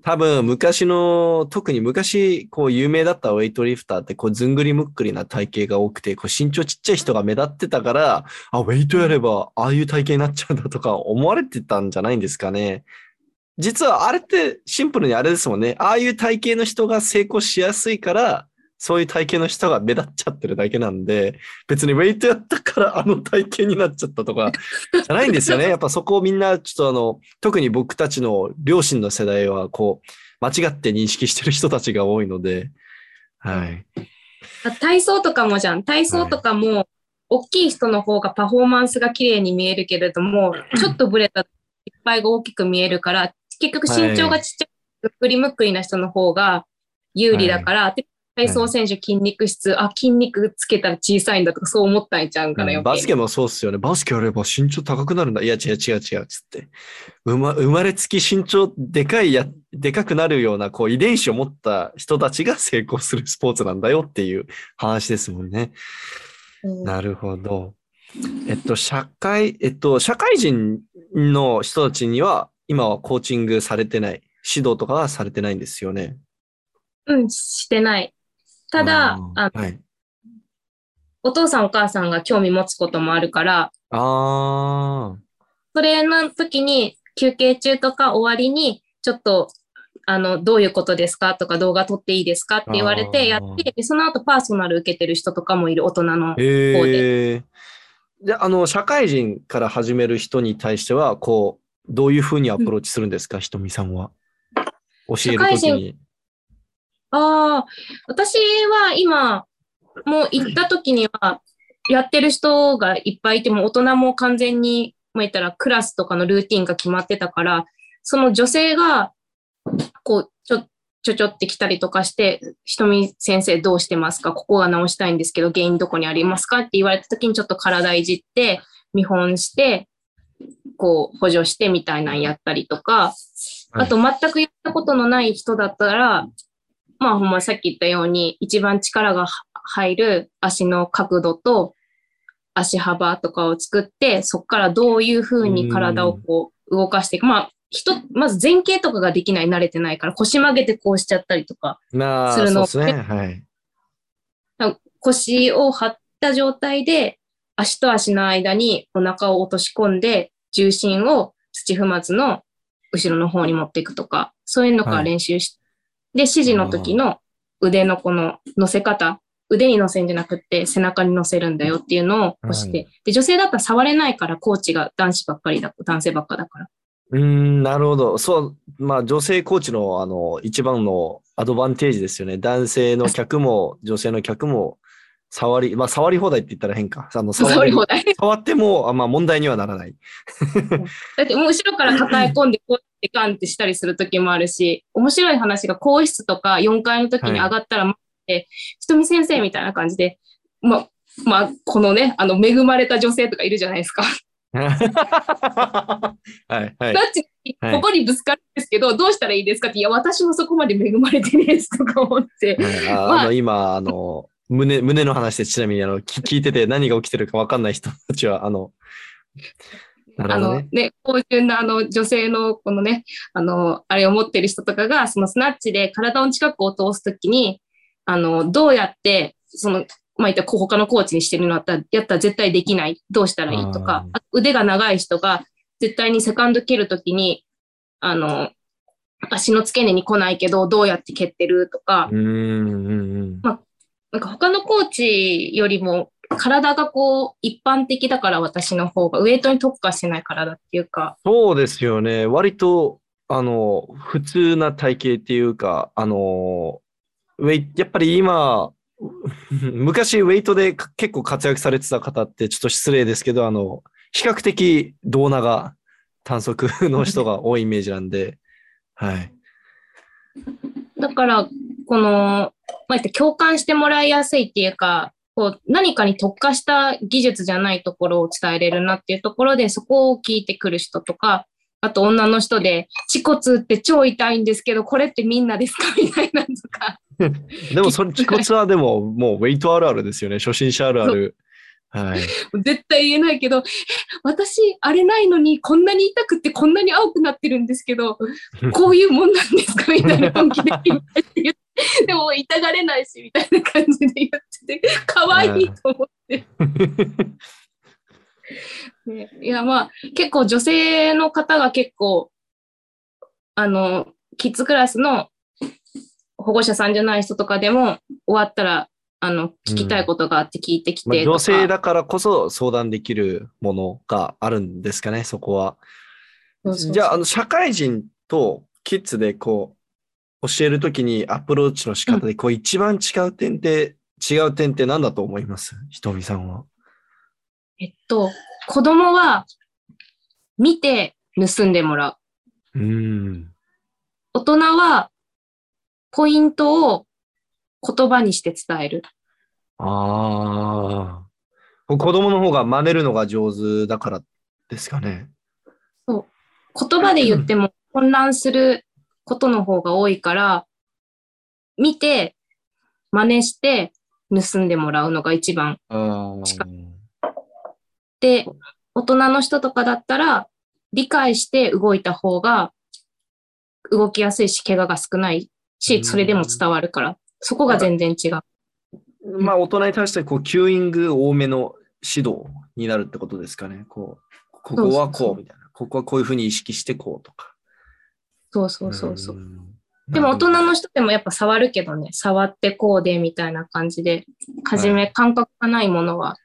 多分、昔の、特に昔、こう、有名だったウェイトリフターって、こう、ずんぐりむっくりな体型が多くて、こう、身長ちっちゃい人が目立ってたから、あ、ウェイトやれば、ああいう体型になっちゃうんだとか 思われてたんじゃないんですかね。実は、あれって、シンプルにあれですもんね。ああいう体型の人が成功しやすいから、そういう体型の人が目立っちゃってるだけなんで、別にウェイトやったからあの体型になっちゃったとか、じゃないんですよね。やっぱそこをみんな、ちょっとあの、特に僕たちの両親の世代は、こう、間違って認識してる人たちが多いので、はい。体操とかもじゃん。体操とかも、大きい人の方がパフォーマンスが綺麗に見えるけれども、ちょっとブレたいっぱいが大きく見えるから、結局身長がちっちゃい、むっくりむっくりな人の方が有利だから、で体操選手筋肉質、あ、筋肉つけたら小さいんだとかそう思ったんちゃうんかな、余計にバスケもそうっすよね。バスケやれば身長高くなるんだ。いや、違う違う違う、つって。生ま生まれつき身長でかいや、でかくなるような、こう、遺伝子を持った人たちが成功するスポーツなんだよっていう話ですもんね。うんなるほど。えっと、社会、えっと、社会人の人たちには、今はコーチングされてない、指導とかはされてないんですよね。うん、してない。ただ、あーあはい。お父さんお母さんが興味持つこともあるから、ああ、それの時に休憩中とか終わりに、ちょっと、あの、どういうことですかとか動画撮っていいですかって言われてやって、でその後パーソナル受けてる人とかもいる大人の。へえ。で、あの、社会人から始める人に対しては、こう、どういうふうにアプローチするんですか、ひとみさんは。教えるときに。ああ、私は今、もう行った時には、やってる人がいっぱいいても、大人も完全に、まあ、言ったらクラスとかのルーティンが決まってたから、その女性が、こう、ちょ、ちょちょってきたりとかして、ひとみ先生どうしてますか？ここが直したいんですけど、原因どこにありますか？って言われた時にちょっと体いじって、見本して、こう、補助してみたいなのやったりとか、あと全くやったことのない人だったら、まあほんまさっき言ったように、一番力がは入る足の角度と足幅とかを作って、そこからどういうふうに体をこう動かしていく。まあ、人、まず前傾とかができない、慣れてないから腰曲げてこうしちゃったりとか、するのそうですね。はい。腰を張った状態で足と足の間にお腹を落とし込んで、重心を土踏まずの後ろの方に持っていくとか、そういうのから練習し、で、指示の時の腕のこの乗せ方、腕に乗せんじゃなくって背中に乗せるんだよっていうのを教えて、はで、女性だったら触れないからコーチが男子ばっかりだ、男性ばっかだから。うーん、なるほど。そう、まあ、女性コーチの、あの、一番のアドバンテージですよね。男性の客も、女性の客も、触り、まあ、触り放題って言ったら変か。あの、触り放題。触っても、あまあ、問題にはならない。だってもう後ろから抱え込んで、こうやってガンってしたりする時もあるし、面白い話が更衣室とか4階の時に上がったら待って、ひとみ先生みたいな感じで、ま、まあ、このね、あの、恵まれた女性とかいるじゃないですか。はい、はいここにぶつかるんですけど、どうしたらいいですかって、いや、私もそこまで恵まれてねえですとか思って。はいあまああの、今、あの、胸、胸の話でちなみに、あの、聞聞いてて何が起きてるかわかんない人たちは、あの、あ。のね、芳醇なあの女性のこのね、あの、あれを持ってる人とかが、そのスナッチで体の近くを通すときに、あの、どうやって、その、まあ、言ったら他のコーチにしてるのだったら、やったら絶対できない。どうしたらいいとか、あ腕が長い人が絶対にセカンド蹴るときに、あの、足の付け根に来ないけど、どうやって蹴ってるとかう、ーん、うん、うん。なんか他のコーチよりも体がこう一般的だから私の方がウェイトに特化してない体っていうか、そうですよね。割と、あの、普通な体型っていうか、あの、ウェイ、やっぱり今、昔ウェイトでか結構活躍されてた方ってちょっと失礼ですけど、あの、比較的胴長、短足の人が 多いイメージなんで、はい。だから、この、まあ、共感してもらいやすいっていうか、こう何かに特化した技術じゃないところを伝えれるなっていうところで、そこを聞いてくる人とか、あと女の人で、恥骨って超痛いんですけど、これってみんなですか？みたいなのとか。でも、それ、恥骨はでも、もうウェイトあるあるですよね。初心者あるある。はい。絶対言えないけど、え私、あれないのに、こんなに痛くてこんなに青くなってるんですけど、こういうもんなんですか？みたいな本気で言って、でも痛がれないし、みたいな感じで言ってて、可愛いと思って。ね、いや、まあ、結構女性の方が結構、あの、キッズクラスの保護者さんじゃない人とかでも、終わったら、あの、聞きたいことがあって聞いてきまあてとか、女性だからこそ相談できるものがあるんですかね、そこは。そうそうそうじゃあ、あの、社会人とキッズでこう、教えるときにアプローチの仕方で、こう、一番違う点って、違う点って何だと思います？ひとみさんは。えっと、子供は見て盗んでもらう。うん。大人はポイントを言葉にして伝える。ああ。子供の方が真似るのが上手だからですかね。言葉で言っても混乱することの方が多いから、見て、真似して盗んでもらうのが一番。あ近で、大人の人とかだったら、理解して動いた方が動きやすいし、怪我が少ないし、それでも伝わるから、そこが全然違う。まあ、大人に対して、こう、キューイング多めの指導になるってことですかね。こう、ここはこうみたいな。ここはこういうふうに意識してこうとか。そうそうそうそう。んでも大人の人でもやっぱ触るけどね、触ってこうでみたいな感じで、はじめ感覚がないものは、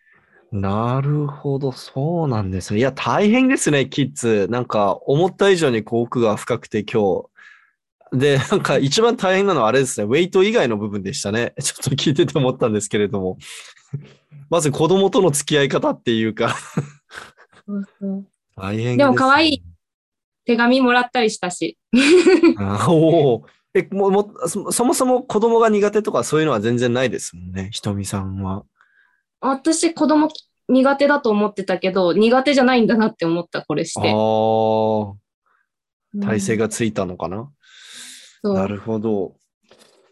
なるほど、そうなんですね。いや、大変ですね、キッズ。なんか、思った以上にこう奥が深くて今日。で、なんか一番大変なのはあれですね、ウェイト以外の部分でしたね。ちょっと聞いてて思ったんですけれども。まず子供との付き合い方っていうか、大変です、ね。でも可愛い。手紙もらったりしたし。あおお。え、もうもそ、そもそも子供が苦手とかそういうのは全然ないですもんね、ひとみさんは。私子供苦手だと思ってたけど、苦手じゃないんだなって思った、これしあて。あ、体勢が。がついたのかな？そうなるほど。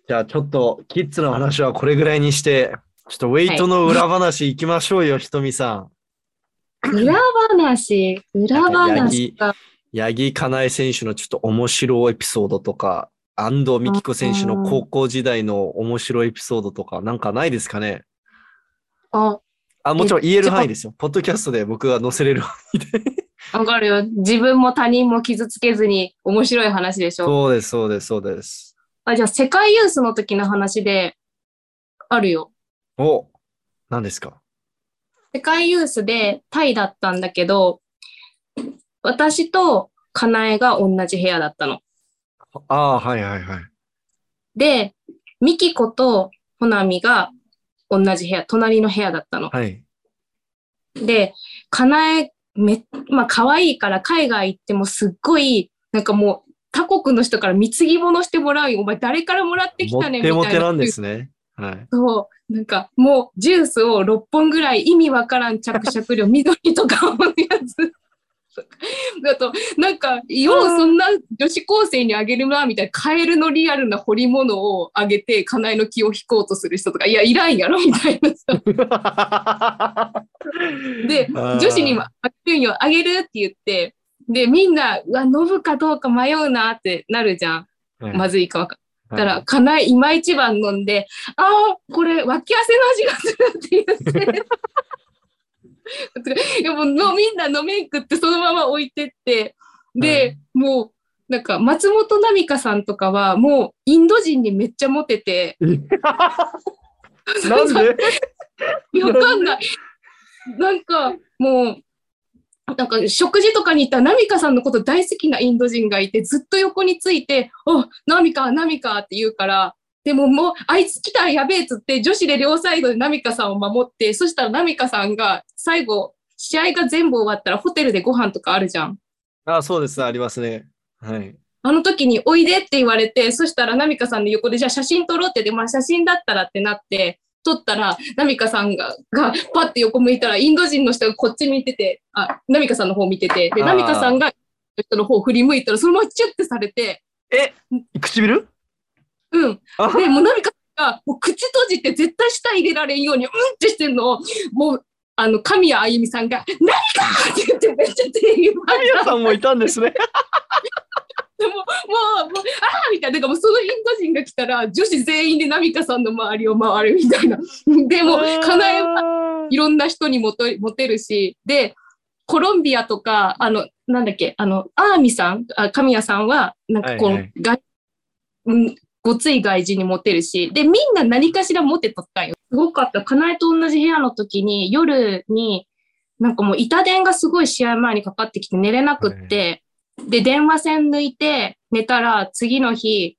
じゃあちょっとキッズの話はこれぐらいにして、ちょっとウェイトの裏話行きましょうよ、ひとみさん。裏話、裏話が。八木かなえ選手のちょっと面白いエピソードとか、安藤美希子選手の高校時代の面白いエピソードとか、なんかないですかね？あ、あ、もちろん言える範囲ですよ。ポッドキャストで僕が載せれる範囲で。わかるよ。自分も他人も傷つけずに面白い話でしょ。そうです、そうです、そうです。あ、じゃあ世界ユースの時の話であるよ。お、何ですか？世界ユースでタイだったんだけど、私とかなえが同じ部屋だったの。ああ、はいはいはい。で、ミキコとホナミが同じ部屋、隣の部屋だったの。はい。で、かなえ、め、まあ可愛いから海外行ってもすっごい、なんかもう他国の人から貢ぎ物してもらうよ。お前誰からもらってきモたねみたいな。テモテなんですね。はい。そう。なんかもうジュースを6本ぐらい意味わからん着色料、緑とかのやつ。だと、なんか、ようそんな女子高生にあげるな、みたいな、カエルのリアルな彫り物をあげて、家内の気を引こうとする人とか、いや、いらんやろ、みたいなさ。で、女子にもあげるんよ、あげるって言って、で、みんな、うわ、飲むかどうか迷うなってなるじゃん。はいまずいかわかんはいたら、かなえ今一番飲んで、ああ、これ、脇汗の味がするって言って。でものみんな飲めんくってそのまま置いてって、で、もう、なんか松本奈美香さんとかはもうインド人にめっちゃモテて、なんで？わかんない。なんかもう、なんか食事とかに行ったらナミカさんのこと大好きなインド人がいて、ずっと横について、おナミカ、ナミカって言うから、でももう、あいつ来たらやべえっつって、女子で両サイドでナミカさんを守って、そしたらナミカさんが最後、試合が全部終わったらホテルでご飯とかあるじゃん。あ、そうです、ありますね。はい。あの時においでって言われて、そしたらナミカさんの横でじゃあ写真撮ろうって言って、まあ写真だったらってなって、撮ったら、ナミカさんが、が、パッて横向いたら、インド人の人がこっち見てて、あ、ナミカさんの方見てて、で、ナミカさんが、人の方振り向いたら、そのままチュッてされて、え唇？うん。あで、もうナミカさんが、もう口閉じて絶対舌入れられんように、うんってしてんのを、もう、あの、神谷あゆみさんが、何かって言ってめっちゃ手言われ皆さんもいたんですね。でも、もう、もう、ああみたいな、なんかもうそのインド人が来たら、女子全員でナミカさんの周りを回るみたいな。でも、かなえははいろんな人にモテモテるし、で、コロンビアとか、あの、なんだっけ、あの、アーミさん、あ神谷さんは、なんかこう、はいはい外うん、ごつい外人にモテるし、で、みんな何かしらモテとったんよ。すごかった。かなえと同じ部屋の時に、夜に、なんかもう板電がすごい試合前にかかってきて寝れなくって、で、電話線抜いて寝たら、次の日、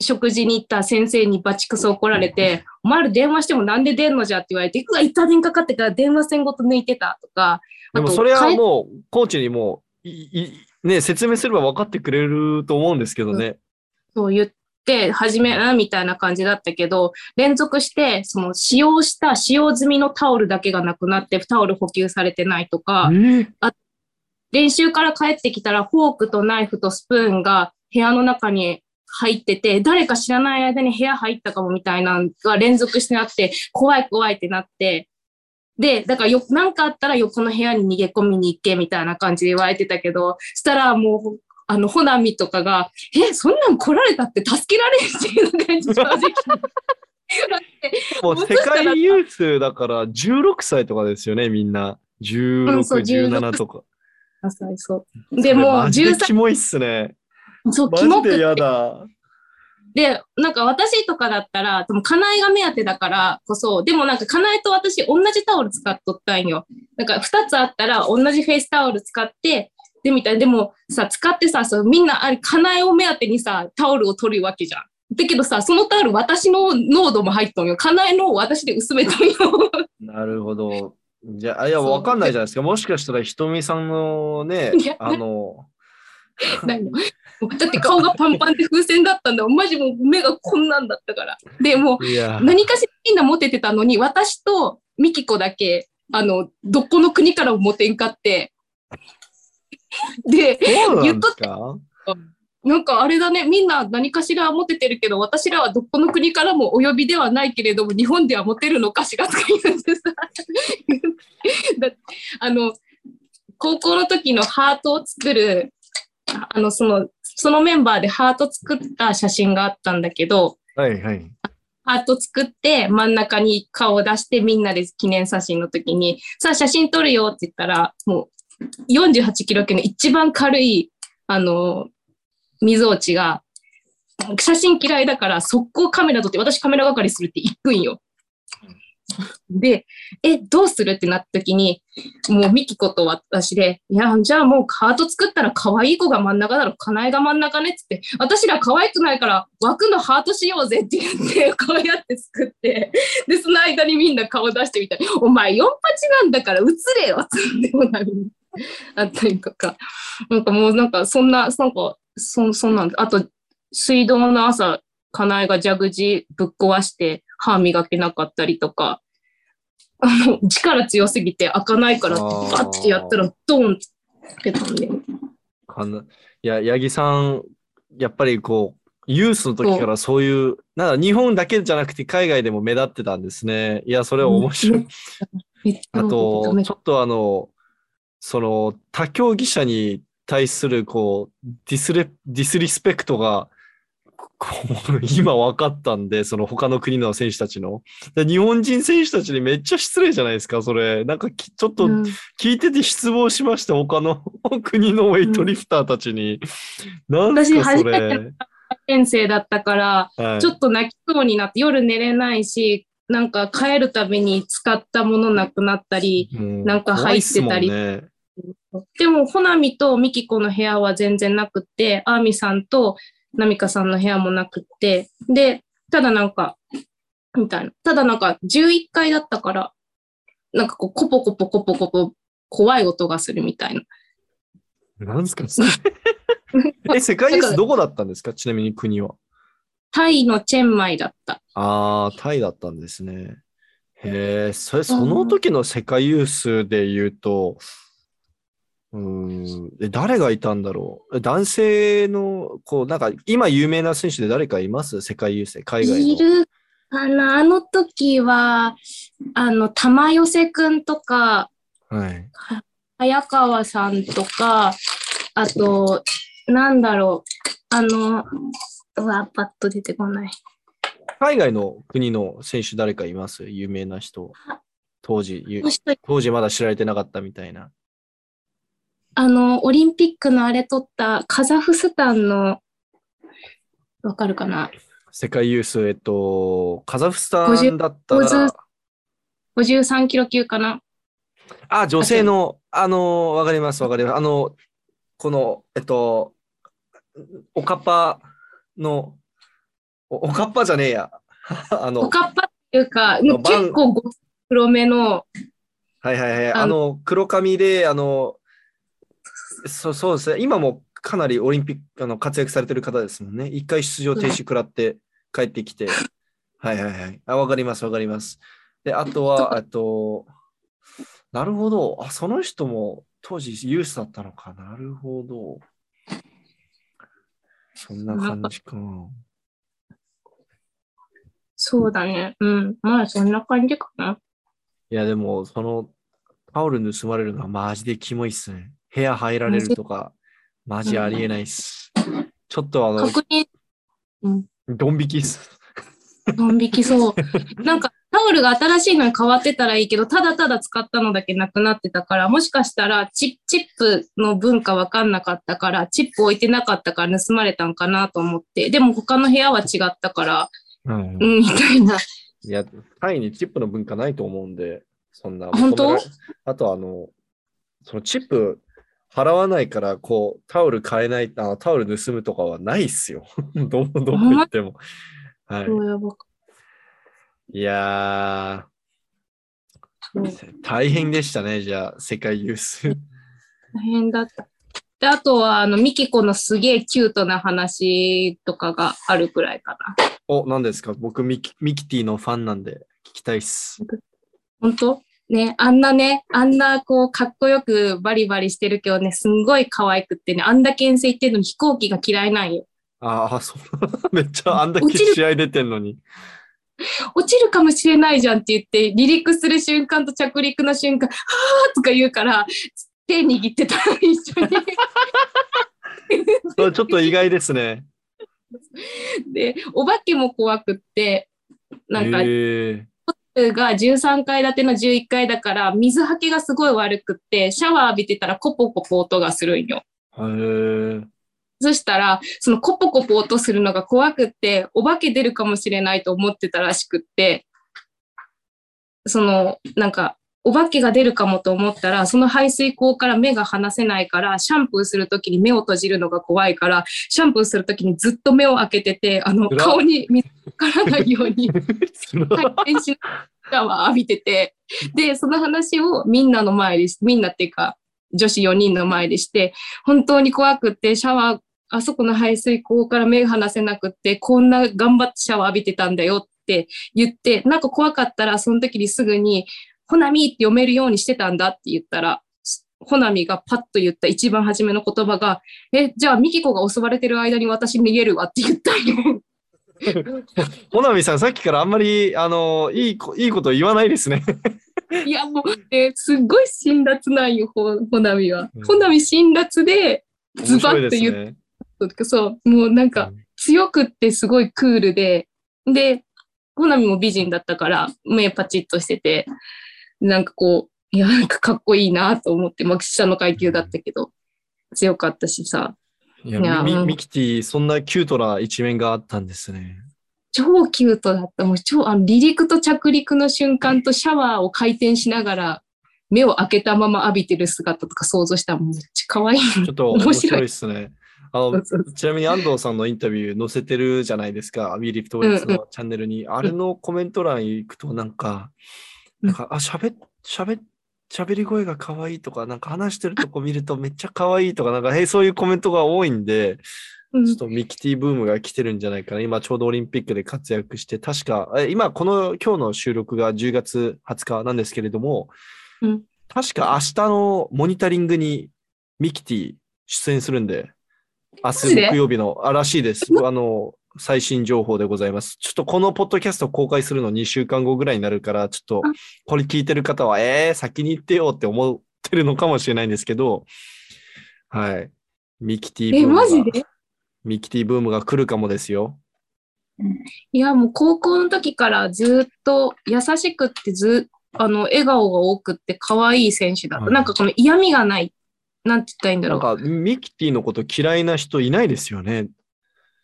食事に行った先生にバチクソ怒られて、お前ら電話してもなんで出んのじゃって言われて、うわ、一旦電かかってから電話線ごと抜いてたとか。でもそれはもう、コーチにもいい、ね、説明すれば分かってくれると思うんですけどね。そう言って、始めな、みたいな感じだったけど、連続して、その使用した、使用済みのタオルだけがなくなって、タオル補給されてないとか、え練習から帰ってきたら、フォークとナイフとスプーンが部屋の中に入ってて、誰か知らない間に部屋入ったかもみたいなのが連続してあって、怖い怖いってなって、で、だからよ、なんかあったら横の部屋に逃げ込みに行けみたいな感じで言われてたけど、したらもう、あの、ホナミとかが、え、そんなん来られたって助けられんっていう感じ正直。もう世界ユースだから16歳とかですよね、みんな。16、うんそう17とか。あそうそうでもマジで13キモいっすね。そう、マキモくてジで嫌だ。で、なんか私とかだったら、でも、カナエが目当てだからこそ、でもなんか、カナエと私同じタオル使っとったんよ。なんか、二つあったら同じフェイスタオル使って、で、みたいな。でもさ、使ってさ、そうみんな、あれ、カナエを目当てにさ、タオルを取るわけじゃん。だけどさ、そのタオル私の濃度も入っとんよ。カナエのを私で薄めとんよ。なるほど。じゃあ、いや、わかんないじゃないですか。もしかしたら、ひとみさんのねあの、何だって顔がパンパンで風船だったんだ。マジもう目がこんなんだったから。で、もう、何かしらみんなモテてたのに、私とミキコだけ、あの、どこの国からもモテんかって。で、言っとなんかあれだね、みんな何かしらモテてるけど、私らはどこの国からもお呼びではないけれども、日本ではモテるのかしらとか言ってさ。だあの、高校の時のハートを作る、あの、その、そのメンバーでハート作った写真があったんだけど、はいはい。ハート作って真ん中に顔を出してみんなで記念写真の時に、さあ写真撮るよって言ったら、もう48キロ級の一番軽い、あの、溝落ちが、写真嫌いだから速攻カメラ撮って私カメラ係するって行くんよ。で、え、どうするってなった時に、もうミキコと私で、いや、じゃあもうハート作ったら可愛い子が真ん中だろ、かなえが真ん中ねっつって、私ら可愛くないから枠のハートしようぜって言って、こうやって作って、で、その間にみんな顔出してみたい。お前4八なんだから映れよっつってもなる。あったりとか。なんかもうなんかそんな、なんか、そそんなんあと、水道の朝、かなえが蛇口ぶっ壊して歯磨けなかったりとか、あの、力強すぎて開かないから、あーバッてやったらドーンってたんで。かないや、八木さん、やっぱりこう、ユースの時からそういう、なんか日本だけじゃなくて海外でも目立ってたんですね。いや、それは面白い。あと、ちょっとあの、その、他競技者に対する、こう、ディスレ、ディスリスペクトが、今分かったんで、その他の国の選手たちの。で日本人選手たちにめっちゃ失礼じゃないですか、それ。なんかきちょっとうん聞いてて失望しました、他の国のウェイトリフターたちに。なんですか、私それ。初め先生だったから、はいちょっと泣きそうになって夜寝れないし、なんか帰るたびに使ったものなくなったり、なんか入ってたりでも、ほなみとみきこの部屋は全然なくって、あーみさんとなみかさんの部屋もなくって、で、ただなんか、みたいな。ただなんか11階だったから、なんかこう、コポコポコポコポ、怖い音がするみたいな。なんですか え、世界ユースどこだったんですか？ちなみに国は。タイのチェンマイだった。ああ、タイだったんですね。へえ、それ、その時の世界ユースで言うと、うーん、え誰がいたんだろう？男性の、こう、なんか、今有名な選手で誰かいます？世界ユースで、海外の。いるかな？あの時は、あの、玉寄せくんとか、はい。早川さんとか、あと、なんだろう、あの、うわ、パッと出てこない。海外の国の選手誰かいます？有名な人。当時、当時まだ知られてなかったみたいな。あの、オリンピックのあれ取ったカザフスタンの、わかるかな？世界ユース、えっと、カザフスタ50ンだったら50、?53 キロ級かな？あ、女性の、あの、わかります、わかります。あの、この、えっと、おかっぱの、おおかっぱじゃねえや。あの、おかっぱっていうか、結構ご黒めの、はいはいはい。ああの、黒髪で、あの、そうそうですね。今もかなりオリンピック、あの、活躍されてる方ですもんね。一回出場停止食らって帰ってきて。はいはいはい。あ、わかりますわかります。で、あとは、あと、なるほど。あ、その人も当時ユースだったのか。なるほど。そんな感じか。そうだね。うん。まあ、そんな感じかな。いや、でも、その、タオル盗まれるのはマジでキモいっすね。部屋入られるとか、マジありえないっす。ちょっとあの、確認、うん。ドン引きっす。ドン引きそう。なんか、タオルが新しいのに変わってたらいいけど、ただただ使ったのだけなくなってたから、もしかしたらチチップの文化わかんなかったから、チップ置いてなかったから盗まれたんかなと思って、でも他の部屋は違ったから、うんうん、みたいな。いや、タイにチップの文化ないと思うんで、そんな。本当？あと、あの、そのチップ払わないから、こう、タオル買えない、あタオル盗むとかはないっすよ。どう、どこ行っても。はい。やばいや大変でしたね、じゃあ、世界ユース。大変だった。で、あとは、あの、ミキコのすげえキュートな話とかがあるくらいかな。お、何ですか？僕ミキ、ミキティのファンなんで聞きたいっす。本当？ね、あんなね、あんなこう、かっこよくバリバリしてるけどね、すんごい可愛くってね、あんだけ遠征行ってるのに飛行機が嫌いなんよ。ああ、そう。めっちゃあんだけ試合出てんのに。落ちるかもしれないじゃんって言って、離陸する瞬間と着陸の瞬間、はーとか言うから、手握ってた一緒に。それちょっと意外ですね。で、お化けも怖くって、なんか、へえが13階建ての11階だから、水はけがすごい悪くって、シャワー浴びてたらコポコポ音がするんよ。へえ。そしたら、そのコポコポ音するのが怖くって、お化け出るかもしれないと思ってたらしくって、その、なんか、お化けが出るかもと思ったら、その排水口から目が離せないから、シャンプーするときに目を閉じるのが怖いから、シャンプーするときにずっと目を開けてて、あの、顔に水かからないように、回転しシャワー浴びてて、で、その話をみんなの前でし、みんなっていうか、女子4人の前でして、本当に怖くって、シャワー、あそこの排水口から目が離せなくって、こんな頑張ってシャワー浴びてたんだよって言って、なんか怖かったら、その時にすぐに、ほなみって読めるようにしてたんだって言ったら、ほなみがパッと言った一番初めの言葉が、え、じゃあミキコが襲われてる間に私逃げるわって言ったよ。ほなみさん、さっきからあんまり、あの、いいこ、いいこと言わないですね。いや、もう、えすっごい辛辣なんよ、ほほなみはうん。ほなみ辛辣で、ズバッと言っね。そう、もうなんかうん強くってすごいクールで、で、ほなみも美人だったから、目パチッとしてて、なんかこう、いや、なんかかっこいいなと思って、まあ、下の階級だったけど、強かったしさ、いやいやうんミミキティ、そんなキュートな一面があったんですね。超キュートだった。もう超、あの、離陸と着陸の瞬間とシャワーを回転しながら、目を開けたまま浴びてる姿とか想像したらめっちゃ可愛い。ちょっと面白いですね。あのちなみに安藤さんのインタビュー載せてるじゃないですか、We Lift Weights のチャンネルに。あれのコメント欄行くとなんか、うんなんか、あ、喋っ、喋っ、喋り声が可愛いとか、なんか話してるとこ見るとめっちゃ可愛いとか、なんか、へ そういうコメントが多いんで、うん。ちょっとミキティブームが来てるんじゃないかな。今ちょうどオリンピックで活躍して、確か、え今この今日の収録が10月20日なんですけれども、うん。確か明日のモニタリングにミキティ出演するんで、明日木曜日の、あ、らしいです。あの、最新情報でございます。ちょっとこのポッドキャスト公開するの2週間後ぐらいになるから、ちょっとあこれ聞いてる方は、えー、先に言ってよって思ってるのかもしれないんですけど、はい。ミキティブーえ、ムがマジで？ミキティブームが来るかもですよ。いや、もう高校の時からずっと優しくってずあの、笑顔が多くって可愛い選手だった。はいなんかこの嫌味がない。なんて言ったらいいんだろう。なんか、ミキティのこと嫌いな人いないですよね。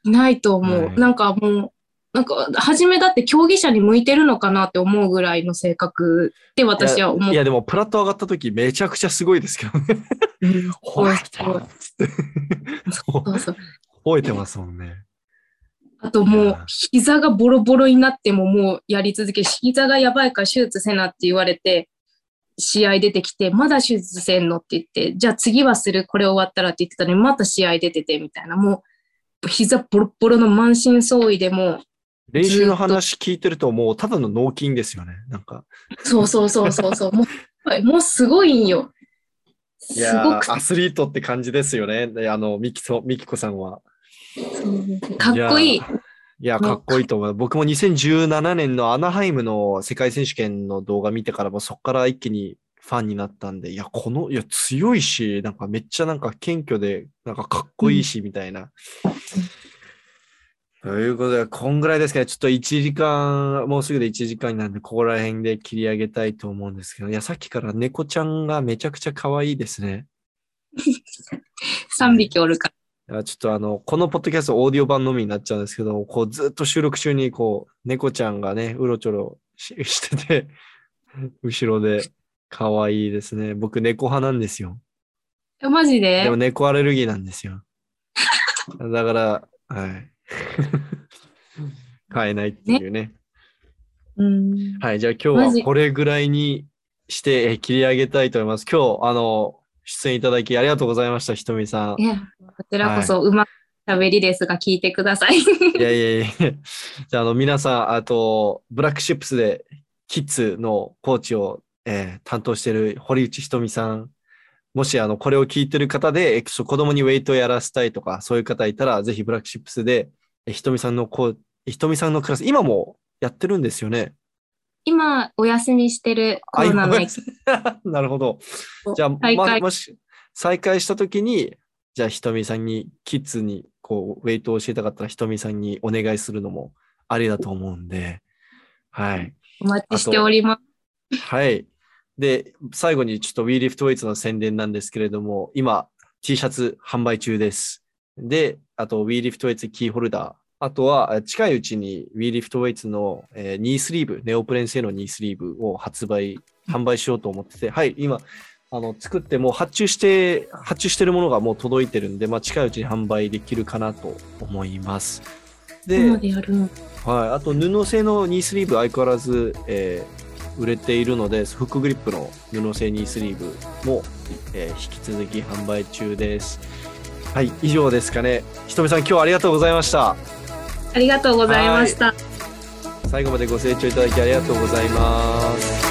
いないと思う。はいなんかもう、なんか、初めだって競技者に向いてるのかなって思うぐらいの性格って私は思う。いや、でも、プラット上がった時めちゃくちゃすごいですけどね。うん 吠えてそうるっつって。そうそう。吠えてますもんね。あともう膝がボロボロになってももうやり続け、膝がやばいから手術せなって言われて、試合出てきて、まだ手術せんのって言って、じゃあ次はする、これ終わったらって言ってたのに、また試合出ててみたいな、もう膝ボロボロの満身創痍でも練習の話聞いてるともうただの脳筋ですよね。なんか。う、そうそうそうそうそう、もう、もうすごいんよ。いやーアスリートって感じですよね。であの、ミキと、ミキコさんは。かっこいい。いや、かっこいいと思う。僕も2017年のアナハイムの世界選手権の動画見てからもそこから一気にファンになったんで、いや、この、いや、強いし、なんかめっちゃなんか謙虚で、なんかかっこいいし、みたいな。ということで、こんぐらいですかね。ちょっと1時間、もうすぐで1時間なんで、ここら辺で切り上げたいと思うんですけど、いや、さっきから猫ちゃんがめちゃくちゃ可愛いですね。3匹おるから。いやちょっとあの、このポッドキャストオーディオ版のみになっちゃうんですけど、こうずっと収録中にこう、猫ちゃんがね、うろちょろししてて、後ろで可愛いですね。僕猫派なんですよ。えマジで？でも猫アレルギーなんですよ。だから、はい。飼えないっていうね。うん。はい。じゃあ今日はこれぐらいにしてえ切り上げたいと思います。今日、あの、出演いただきありがとうございました、ひとみさん。こちらこそうまく喋りですが聞いてください。いやいやいや。じゃあ、あの、皆さん、あと、ブラックシップスでキッズのコーチを、えー担当している堀内ひとみさん。もし、あの、これを聞いてる方で、え子供にウェイトをやらせたいとか、そういう方いたら、ぜひブラックシップスで、えひとみさんのこう、ひとみさんのクラス、今もやってるんですよね？今、お休みしてるコロナの なるほど。じゃあ、まもし、再開したときに、じゃあ、ひとみさんに、キッズに、こう、ウェイトを教えたかったら、ひとみさんにお願いするのもありだと思うんで、はい。お待ちしております。はい。で、最後にちょっと WeLiftWeights の宣伝なんですけれども、今、T シャツ販売中です。で、あと WeLiftWeights キーホルダー。あとは、え近いうちに WeLiftWeights の、えーニースリーブ、ネオプレン製のニースリーブを発売、販売しようと思ってて、はい、今、あの、作ってもう発注して、発注してるものがもう届いてるんで、まあ、近いうちに販売できるかなと思います。で、今で。はい、あと布製のニースリーブ相変わらず、えー売れているのでフックグリップの布製ニースリーブも、えー引き続き販売中です。はい以上ですかね。ひとみさん今日はありがとうございました。ありがとうございました。最後までご清聴いただきありがとうございます